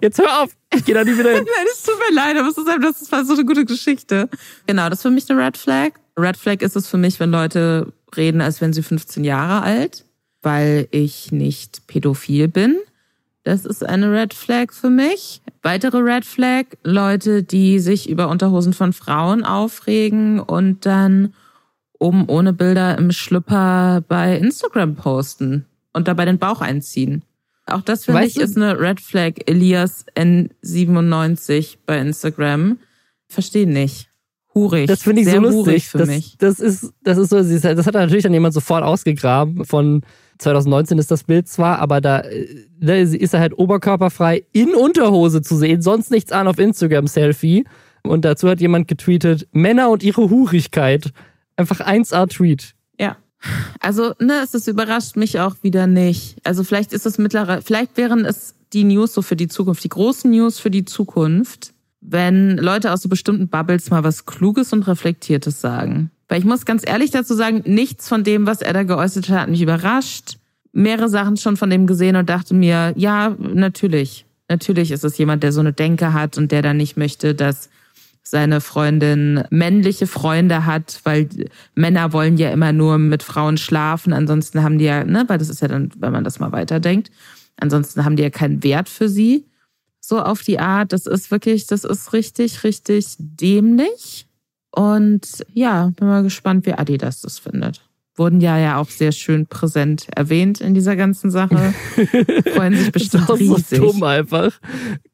Jetzt hör auf, ich geh da nie wieder hin. Nein, es tut mir leid, aber das war so eine gute Geschichte. Genau, das ist für mich eine Red Flag. Red Flag ist es für mich, wenn Leute reden, als wären sie 15 Jahre alt, weil ich nicht pädophil bin. Das ist eine Red Flag für mich. Weitere Red Flag, Leute, die sich über Unterhosen von Frauen aufregen und dann oben ohne Bilder im Schlüpper bei Instagram posten und dabei den Bauch einziehen. Auch das finde ich ist eine Red Flag. Elias N97 bei Instagram. Verstehe nicht. Hurig. Das finde ich Sehr so lustig. Für das, mich. das ist, das ist so, das hat natürlich dann jemand sofort ausgegraben. Von 2019 ist das Bild zwar, aber da, da ist er halt oberkörperfrei in Unterhose zu sehen, sonst nichts an auf Instagram Selfie. Und dazu hat jemand getweetet, Männer und ihre Hurigkeit. Einfach 1A-Tweet. Ja. Also, ne, es überrascht mich auch wieder nicht. Also vielleicht ist es mittlerweile, vielleicht wären es die News so für die Zukunft, die großen News für die Zukunft, wenn Leute aus so bestimmten Bubbles mal was Kluges und Reflektiertes sagen. Weil ich muss ganz ehrlich dazu sagen, nichts von dem, was er da geäußert hat, hat mich überrascht. Mehrere Sachen schon von dem gesehen und dachte mir, ja, natürlich. Natürlich ist es jemand, der so eine Denke hat und der dann nicht möchte, dass seine Freundin männliche Freunde hat, weil Männer wollen ja immer nur mit Frauen schlafen. Ansonsten haben die ja, ne, weil das ist ja dann, wenn man das mal weiterdenkt, ansonsten haben die ja keinen Wert für sie. So auf die Art. Das ist wirklich, das ist richtig, richtig dämlich. Und ja, bin mal gespannt, wie Adidas das findet wurden ja ja auch sehr schön präsent erwähnt in dieser ganzen Sache. Freuen sich bestimmt das ist riesig. So dumm einfach.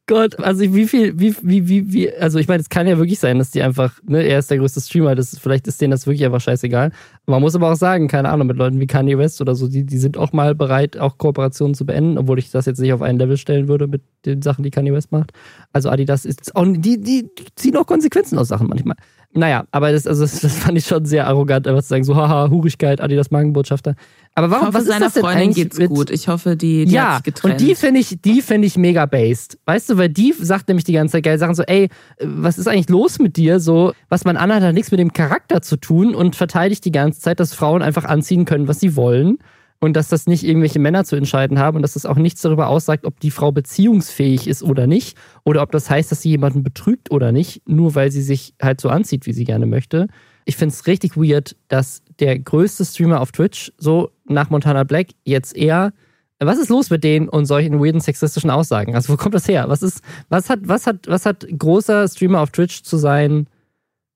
Gott, also wie viel, wie, wie, wie, wie, also ich meine, es kann ja wirklich sein, dass die einfach, ne, er ist der größte Streamer, das, vielleicht ist denen das wirklich einfach scheißegal. Man muss aber auch sagen, keine Ahnung, mit Leuten wie Kanye West oder so, die, die sind auch mal bereit, auch Kooperationen zu beenden, obwohl ich das jetzt nicht auf ein Level stellen würde mit den Sachen, die Kanye West macht. Also Adidas ist auch, die, die, die ziehen auch Konsequenzen aus Sachen manchmal. Naja, aber das, also das fand ich schon sehr arrogant, einfach zu sagen, so, haha, Hurigkeit, Adidas Markenbotschafter. Aber warum, ich hoffe, was ist seiner das denn Freundin geht's mit, gut. Ich hoffe, die, die ja, hat sich getrennt. und die finde ich, die finde ich mega based. Weißt du, weil die sagt nämlich die ganze Zeit geile Sachen so, ey, was ist eigentlich los mit dir? So, was man anhat, hat nichts mit dem Charakter zu tun und verteidigt die ganze Zeit, dass Frauen einfach anziehen können, was sie wollen und dass das nicht irgendwelche Männer zu entscheiden haben und dass das auch nichts darüber aussagt, ob die Frau beziehungsfähig ist oder nicht oder ob das heißt, dass sie jemanden betrügt oder nicht, nur weil sie sich halt so anzieht, wie sie gerne möchte. Ich finde es richtig weird, dass der größte Streamer auf Twitch, so nach Montana Black, jetzt eher was ist los mit denen und solchen weirden sexistischen Aussagen? Also wo kommt das her? Was ist, was hat, was hat, was hat großer Streamer auf Twitch zu sein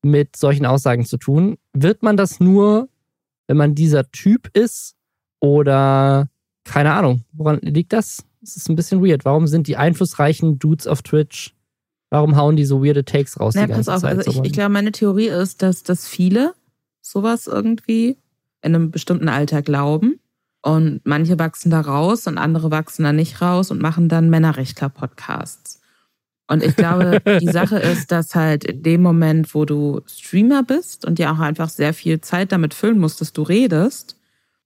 mit solchen Aussagen zu tun? Wird man das nur, wenn man dieser Typ ist oder keine Ahnung, woran liegt das? Es ist ein bisschen weird. Warum sind die einflussreichen Dudes auf Twitch, warum hauen die so weirde Takes raus? Na, die pass auf, Zeit also so ich, ich glaube, meine Theorie ist, dass, dass viele sowas irgendwie in einem bestimmten Alter glauben. Und manche wachsen da raus und andere wachsen da nicht raus und machen dann Männerrechtler-Podcasts. Und ich glaube, die Sache ist, dass halt in dem Moment, wo du Streamer bist und dir auch einfach sehr viel Zeit damit füllen musst, dass du redest,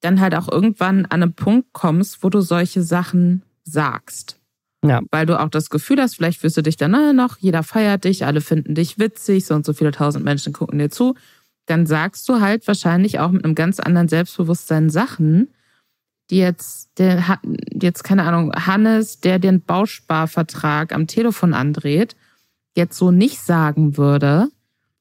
dann halt auch irgendwann an einen Punkt kommst, wo du solche Sachen sagst. Ja. Weil du auch das Gefühl hast, vielleicht fühlst du dich dann noch, jeder feiert dich, alle finden dich witzig, so und so viele tausend Menschen gucken dir zu. Dann sagst du halt wahrscheinlich auch mit einem ganz anderen Selbstbewusstsein Sachen, die jetzt, der, jetzt keine Ahnung, Hannes, der den Bausparvertrag am Telefon andreht, jetzt so nicht sagen würde,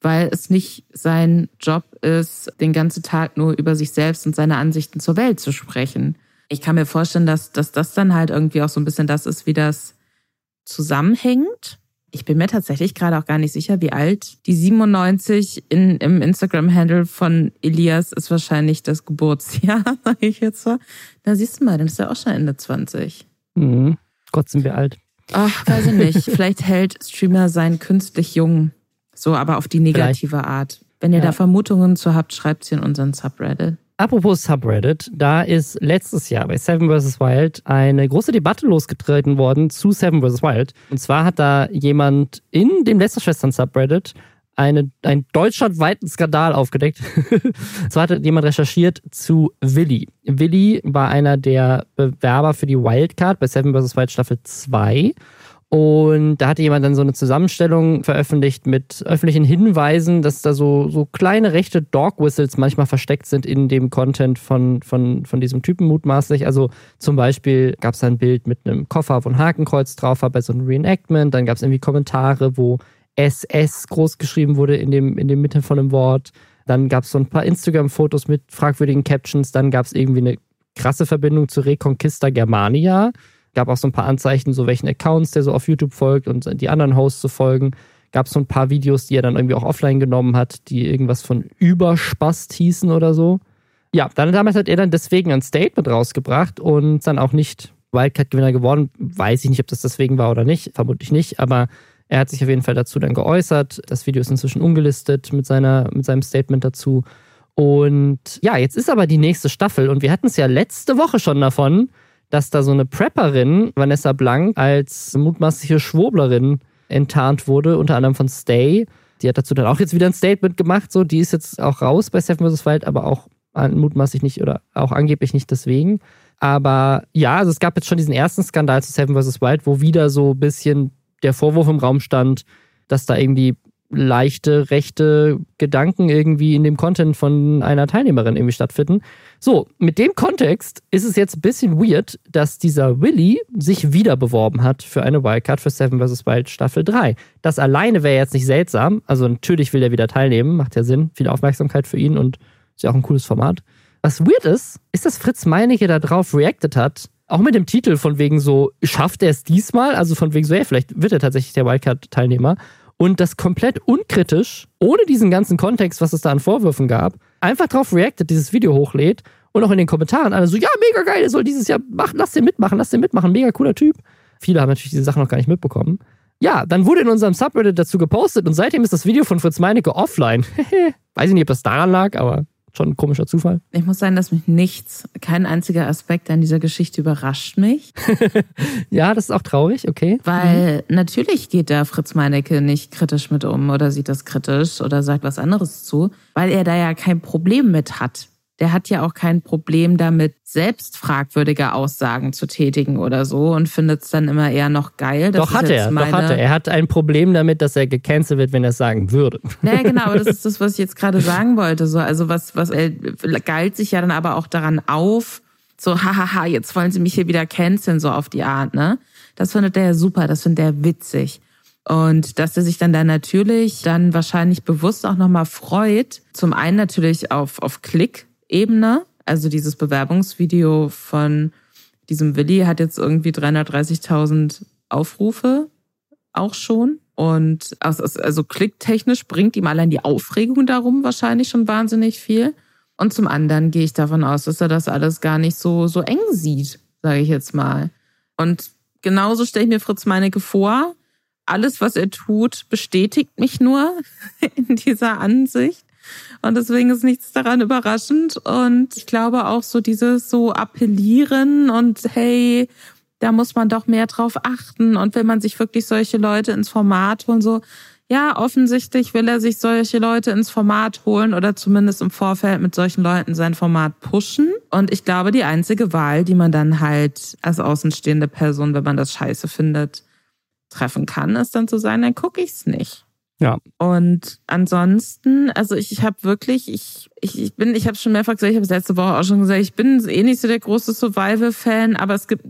weil es nicht sein Job ist, den ganzen Tag nur über sich selbst und seine Ansichten zur Welt zu sprechen. Ich kann mir vorstellen, dass, dass das dann halt irgendwie auch so ein bisschen das ist, wie das zusammenhängt. Ich bin mir tatsächlich gerade auch gar nicht sicher, wie alt die 97 in, im Instagram-Handle von Elias ist wahrscheinlich das Geburtsjahr, sage ich jetzt so. Da siehst du mal, dann ist er auch schon Ende 20. Mhm. Gott sind wir alt. Ach, weiß ich nicht. Vielleicht hält Streamer sein künstlich jung. So, aber auf die negative Vielleicht. Art. Wenn ihr ja. da Vermutungen zu habt, schreibt sie in unseren Subreddit. Apropos Subreddit, da ist letztes Jahr bei Seven vs. Wild eine große Debatte losgetreten worden zu Seven vs. Wild. Und zwar hat da jemand in dem Lästerschwestern-Subreddit eine, einen deutschlandweiten Skandal aufgedeckt. zwar hat jemand recherchiert zu Willi. Willi war einer der Bewerber für die Wildcard bei Seven vs. Wild Staffel 2 und da hatte jemand dann so eine Zusammenstellung veröffentlicht mit öffentlichen Hinweisen, dass da so, so kleine rechte Dog Whistles manchmal versteckt sind in dem Content von, von, von diesem Typen mutmaßlich. Also zum Beispiel gab es da ein Bild mit einem Koffer, wo ein Hakenkreuz drauf war bei so einem Reenactment. Dann gab es irgendwie Kommentare, wo SS groß geschrieben wurde in dem, in dem Mitte von einem Wort. Dann gab es so ein paar Instagram-Fotos mit fragwürdigen Captions. Dann gab es irgendwie eine krasse Verbindung zu Reconquista Germania Gab auch so ein paar Anzeichen, so welchen Accounts der so auf YouTube folgt und die anderen Hosts zu folgen. Gab so ein paar Videos, die er dann irgendwie auch offline genommen hat, die irgendwas von Überspast hießen oder so. Ja, dann damals hat er dann deswegen ein Statement rausgebracht und dann auch nicht Wildcat-Gewinner geworden. Weiß ich nicht, ob das deswegen war oder nicht, vermutlich nicht, aber er hat sich auf jeden Fall dazu dann geäußert. Das Video ist inzwischen ungelistet mit, seiner, mit seinem Statement dazu. Und ja, jetzt ist aber die nächste Staffel und wir hatten es ja letzte Woche schon davon, dass da so eine Prepperin, Vanessa Blank, als mutmaßliche Schwurblerin enttarnt wurde, unter anderem von Stay. Die hat dazu dann auch jetzt wieder ein Statement gemacht, so, die ist jetzt auch raus bei Seven vs. Wild, aber auch mutmaßlich nicht oder auch angeblich nicht deswegen. Aber ja, also es gab jetzt schon diesen ersten Skandal zu Seven vs. Wild, wo wieder so ein bisschen der Vorwurf im Raum stand, dass da irgendwie leichte rechte Gedanken irgendwie in dem Content von einer Teilnehmerin irgendwie stattfinden. So, mit dem Kontext ist es jetzt ein bisschen weird, dass dieser Willy sich wieder beworben hat für eine Wildcard für Seven vs. Wild Staffel 3. Das alleine wäre jetzt nicht seltsam. Also natürlich will er wieder teilnehmen, macht ja Sinn, viel Aufmerksamkeit für ihn und ist ja auch ein cooles Format. Was weird ist, ist, dass Fritz Meinecke da drauf reacted hat, auch mit dem Titel von wegen so, schafft er es diesmal? Also von wegen so, hey, vielleicht wird er tatsächlich der Wildcard-Teilnehmer und das komplett unkritisch, ohne diesen ganzen Kontext, was es da an Vorwürfen gab, einfach drauf reactet, dieses Video hochlädt und auch in den Kommentaren alle so, ja, mega geil, er soll dieses Jahr machen, lass den mitmachen, lass den mitmachen, mega cooler Typ. Viele haben natürlich diese Sachen noch gar nicht mitbekommen. Ja, dann wurde in unserem Subreddit dazu gepostet und seitdem ist das Video von Fritz Meinecke offline. Weiß ich nicht, ob das daran lag, aber schon ein komischer Zufall. Ich muss sagen, dass mich nichts, kein einziger Aspekt an dieser Geschichte überrascht mich. ja, das ist auch traurig, okay. Weil mhm. natürlich geht da Fritz Meinecke nicht kritisch mit um oder sieht das kritisch oder sagt was anderes zu, weil er da ja kein Problem mit hat der hat ja auch kein Problem damit, selbst fragwürdige Aussagen zu tätigen oder so und findet es dann immer eher noch geil. Das doch hat er, meine... doch hat er. Er hat ein Problem damit, dass er gecancelt wird, wenn er es sagen würde. Naja, genau, aber das ist das, was ich jetzt gerade sagen wollte. So, also was, was er galt sich ja dann aber auch daran auf, so, hahaha, jetzt wollen sie mich hier wieder canceln, so auf die Art, ne? Das findet er ja super, das findet er witzig. Und dass er sich dann da natürlich dann wahrscheinlich bewusst auch nochmal freut. Zum einen natürlich auf, auf Klick, Ebene. Also dieses Bewerbungsvideo von diesem Willi hat jetzt irgendwie 330.000 Aufrufe auch schon. Und also klicktechnisch bringt ihm allein die Aufregung darum wahrscheinlich schon wahnsinnig viel. Und zum anderen gehe ich davon aus, dass er das alles gar nicht so, so eng sieht, sage ich jetzt mal. Und genauso stelle ich mir Fritz Meinecke vor. Alles, was er tut, bestätigt mich nur in dieser Ansicht. Und deswegen ist nichts daran überraschend. Und ich glaube auch so dieses so appellieren und hey, da muss man doch mehr drauf achten. Und wenn man sich wirklich solche Leute ins Format holen, so, ja, offensichtlich will er sich solche Leute ins Format holen oder zumindest im Vorfeld mit solchen Leuten sein Format pushen. Und ich glaube, die einzige Wahl, die man dann halt als außenstehende Person, wenn man das scheiße findet, treffen kann, ist dann zu sein, dann gucke ich's nicht. Ja. Und ansonsten, also ich, ich habe wirklich, ich, ich, ich bin, ich habe schon mehrfach gesagt, ich habe letzte Woche auch schon gesagt, ich bin eh nicht so der große Survival-Fan, aber es gibt,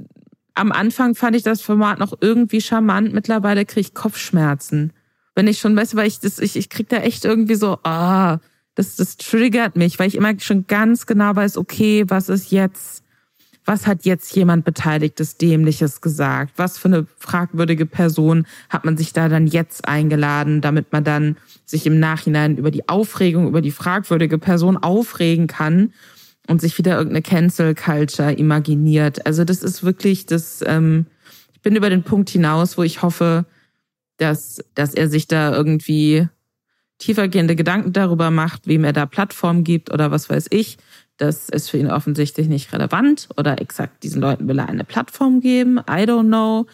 am Anfang fand ich das Format noch irgendwie charmant, mittlerweile kriege ich Kopfschmerzen. Wenn ich schon, weißt du, weil ich das, ich, ich krieg da echt irgendwie so, ah, das, das triggert mich, weil ich immer schon ganz genau weiß, okay, was ist jetzt was hat jetzt jemand Beteiligtes Dämliches gesagt? Was für eine fragwürdige Person hat man sich da dann jetzt eingeladen, damit man dann sich im Nachhinein über die Aufregung, über die fragwürdige Person aufregen kann und sich wieder irgendeine Cancel Culture imaginiert. Also das ist wirklich das, ähm, ich bin über den Punkt hinaus, wo ich hoffe, dass, dass er sich da irgendwie tiefergehende Gedanken darüber macht, wem er da Plattform gibt oder was weiß ich das ist für ihn offensichtlich nicht relevant oder exakt diesen Leuten will er eine Plattform geben. I don't know.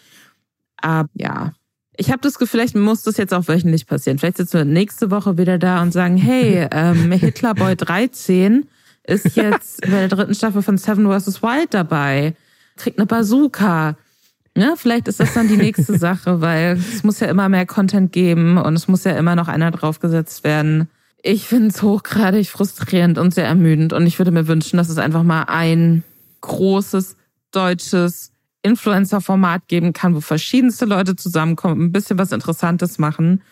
Aber ja, ich habe das Gefühl, vielleicht muss das jetzt auch wöchentlich passieren. Vielleicht sitzen wir nächste Woche wieder da und sagen, hey, ähm, Hitlerboy 13 ist jetzt bei der dritten Staffel von Seven vs. Wild dabei, kriegt eine Bazooka. Ja, vielleicht ist das dann die nächste Sache, weil es muss ja immer mehr Content geben und es muss ja immer noch einer draufgesetzt werden. Ich finde es hochgradig frustrierend und sehr ermüdend. Und ich würde mir wünschen, dass es einfach mal ein großes deutsches Influencer-Format geben kann, wo verschiedenste Leute zusammenkommen, ein bisschen was Interessantes machen,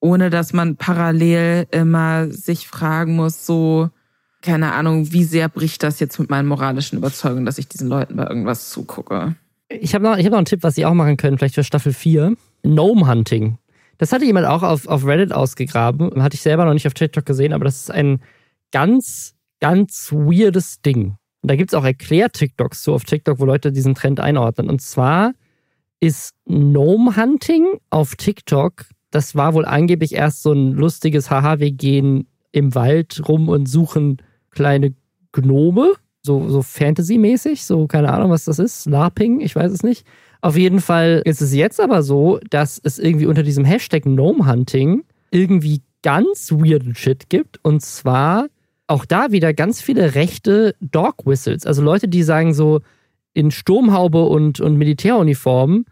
ohne dass man parallel immer sich fragen muss, so, keine Ahnung, wie sehr bricht das jetzt mit meinen moralischen Überzeugungen, dass ich diesen Leuten bei irgendwas zugucke. Ich habe noch, hab noch einen Tipp, was Sie auch machen können, vielleicht für Staffel 4. Gnome Hunting. Das hatte jemand auch auf, auf Reddit ausgegraben. Hatte ich selber noch nicht auf TikTok gesehen, aber das ist ein ganz, ganz weirdes Ding. Und da gibt es auch Erklär-TikToks so auf TikTok, wo Leute diesen Trend einordnen. Und zwar ist Gnome Hunting auf TikTok, das war wohl angeblich erst so ein lustiges Haha, wir gehen im Wald rum und suchen kleine Gnome, so, so Fantasy-mäßig, so keine Ahnung, was das ist, LARPing, ich weiß es nicht. Auf jeden Fall ist es jetzt aber so, dass es irgendwie unter diesem Hashtag Gnome Hunting irgendwie ganz weirden Shit gibt. Und zwar auch da wieder ganz viele rechte Dog Whistles. Also Leute, die sagen so in Sturmhaube und, und Militäruniformen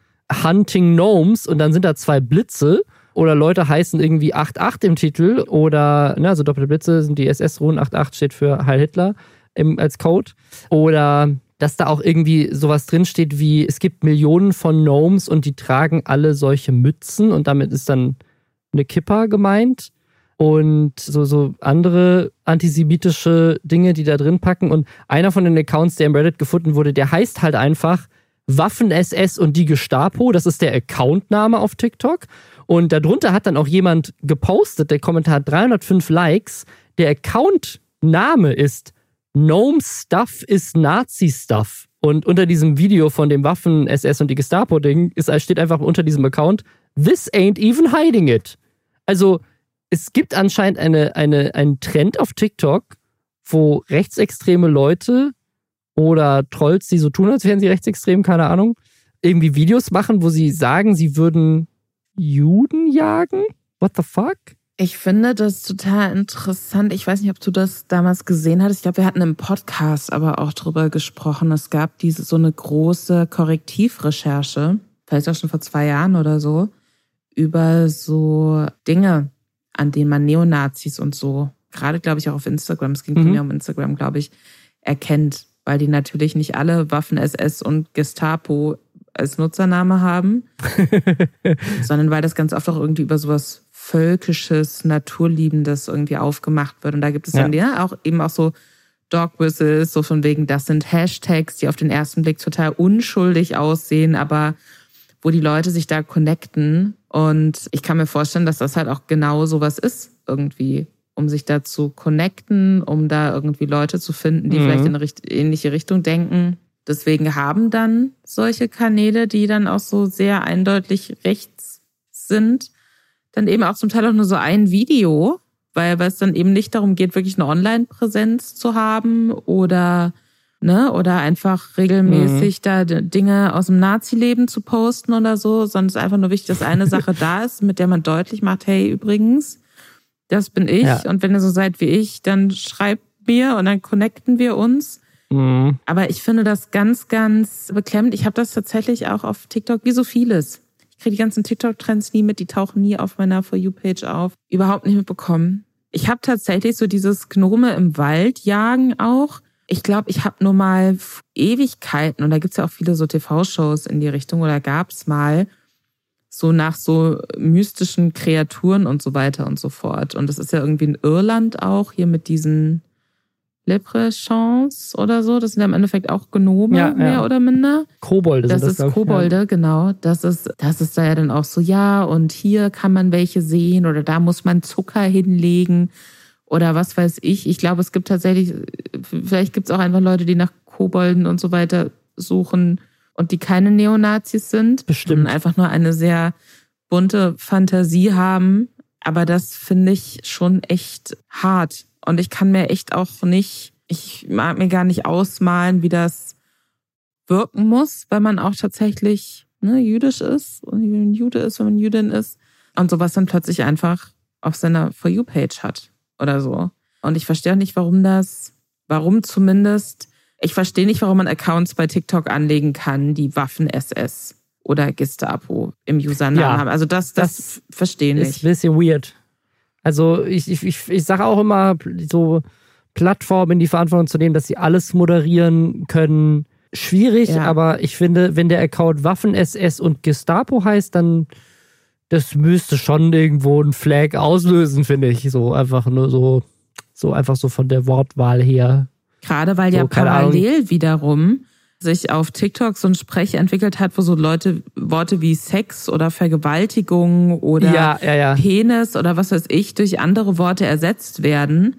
Hunting Gnomes und dann sind da zwei Blitze Oder Leute heißen irgendwie 88 im Titel oder, ne, also doppelte Blitze sind die SS-Runen, 88 steht für Heil Hitler im, als Code. Oder dass da auch irgendwie sowas drinsteht wie, es gibt Millionen von Gnomes und die tragen alle solche Mützen und damit ist dann eine Kippa gemeint und so, so andere antisemitische Dinge, die da drin packen. Und einer von den Accounts, der im Reddit gefunden wurde, der heißt halt einfach Waffen-SS und die Gestapo. Das ist der Accountname auf TikTok. Und darunter hat dann auch jemand gepostet, der Kommentar hat 305 Likes. Der Accountname ist Gnome Stuff is Nazi Stuff. Und unter diesem Video von dem Waffen-SS und die Gestapo-Ding steht einfach unter diesem Account, This ain't even hiding it. Also, es gibt anscheinend eine, eine, einen Trend auf TikTok, wo rechtsextreme Leute oder Trolls, die so tun, als wären sie rechtsextrem, keine Ahnung, irgendwie Videos machen, wo sie sagen, sie würden Juden jagen? What the fuck? Ich finde das total interessant. Ich weiß nicht, ob du das damals gesehen hattest. Ich glaube, wir hatten im Podcast aber auch drüber gesprochen. Es gab diese so eine große Korrektivrecherche, vielleicht auch schon vor zwei Jahren oder so, über so Dinge, an denen man Neonazis und so, gerade glaube ich auch auf Instagram, es ging mhm. mir um Instagram, glaube ich, erkennt, weil die natürlich nicht alle Waffen SS und Gestapo als Nutzername haben, sondern weil das ganz oft auch irgendwie über sowas Völkisches, Naturliebendes irgendwie aufgemacht wird. Und da gibt es dann ja, ja auch eben auch so Dog Whistles, so von wegen, das sind Hashtags, die auf den ersten Blick total unschuldig aussehen, aber wo die Leute sich da connecten. Und ich kann mir vorstellen, dass das halt auch genau sowas ist, irgendwie, um sich da zu connecten, um da irgendwie Leute zu finden, die mhm. vielleicht in eine ähnliche Richtung denken. Deswegen haben dann solche Kanäle, die dann auch so sehr eindeutig rechts sind, dann eben auch zum Teil auch nur so ein Video, weil, weil es dann eben nicht darum geht, wirklich eine Online-Präsenz zu haben oder ne, oder einfach regelmäßig mhm. da Dinge aus dem Nazi-Leben zu posten oder so, sondern es ist einfach nur wichtig, dass eine Sache da ist, mit der man deutlich macht, hey, übrigens, das bin ich ja. und wenn ihr so seid wie ich, dann schreibt mir und dann connecten wir uns. Mhm. Aber ich finde das ganz, ganz beklemmend. Ich habe das tatsächlich auch auf TikTok, wie so vieles. Kriege die ganzen TikTok-Trends nie mit, die tauchen nie auf meiner For You-Page auf. Überhaupt nicht mitbekommen. Ich habe tatsächlich so dieses Gnome im Wald jagen auch. Ich glaube, ich habe nur mal Ewigkeiten, und da gibt's ja auch viele so TV-Shows in die Richtung, oder gab's mal so nach so mystischen Kreaturen und so weiter und so fort. Und das ist ja irgendwie in Irland auch, hier mit diesen Leprechauns oder so. Das sind ja im Endeffekt auch Gnome, ja, mehr ja. oder minder. Kobolde das sind das. ist Kobolde, ja. genau. Das ist, das ist da ja dann auch so, ja, und hier kann man welche sehen oder da muss man Zucker hinlegen oder was weiß ich. Ich glaube, es gibt tatsächlich, vielleicht gibt es auch einfach Leute, die nach Kobolden und so weiter suchen und die keine Neonazis sind. Bestimmt. Und einfach nur eine sehr bunte Fantasie haben. Aber das finde ich schon echt hart. Und ich kann mir echt auch nicht, ich mag mir gar nicht ausmalen, wie das wirken muss, weil man auch tatsächlich ne, jüdisch ist und Jude ist, wenn man Jüdin ist. Und sowas dann plötzlich einfach auf seiner For You-Page hat oder so. Und ich verstehe auch nicht, warum das, warum zumindest, ich verstehe nicht, warum man Accounts bei TikTok anlegen kann, die Waffen-SS oder Gestapo im Usernamen ja, haben. Also das, das, das verstehe ich nicht. Ist ein bisschen weird. Also ich, ich, ich, ich sage auch immer, so Plattformen in die Verantwortung zu nehmen, dass sie alles moderieren können. Schwierig, ja. aber ich finde, wenn der Account Waffen-SS und Gestapo heißt, dann das müsste schon irgendwo ein Flag auslösen, finde ich. So einfach nur so, so einfach so von der Wortwahl her. Gerade weil so, ja parallel wiederum sich auf TikTok so ein Sprech entwickelt hat, wo so Leute Worte wie Sex oder Vergewaltigung oder ja, ja, ja. Penis oder was weiß ich durch andere Worte ersetzt werden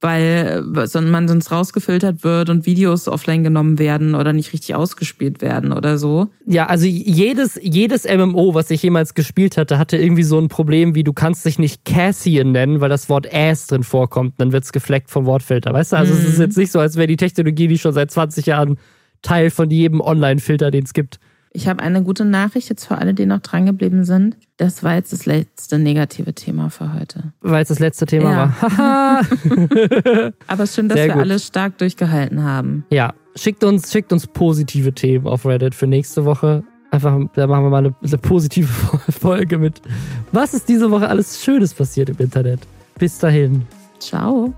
weil man sonst rausgefiltert wird und Videos offline genommen werden oder nicht richtig ausgespielt werden oder so. Ja, also jedes, jedes MMO, was ich jemals gespielt hatte, hatte irgendwie so ein Problem, wie du kannst dich nicht Cassian nennen, weil das Wort Ass drin vorkommt, dann wird's gefleckt vom Wortfilter, weißt du? Also mhm. es ist mhm. jetzt nicht so, als wäre die Technologie, die schon seit 20 Jahren Teil von jedem Online-Filter, den es gibt. Ich habe eine gute Nachricht jetzt für alle, die noch drangeblieben sind. Das war jetzt das letzte negative Thema für heute. Weil es das letzte Thema ja. war. Aber schön, dass Sehr wir gut. alle stark durchgehalten haben. Ja, schickt uns, schickt uns positive Themen auf Reddit für nächste Woche. Einfach, da machen wir mal eine, eine positive Folge mit Was ist diese Woche alles Schönes passiert im Internet? Bis dahin. Ciao.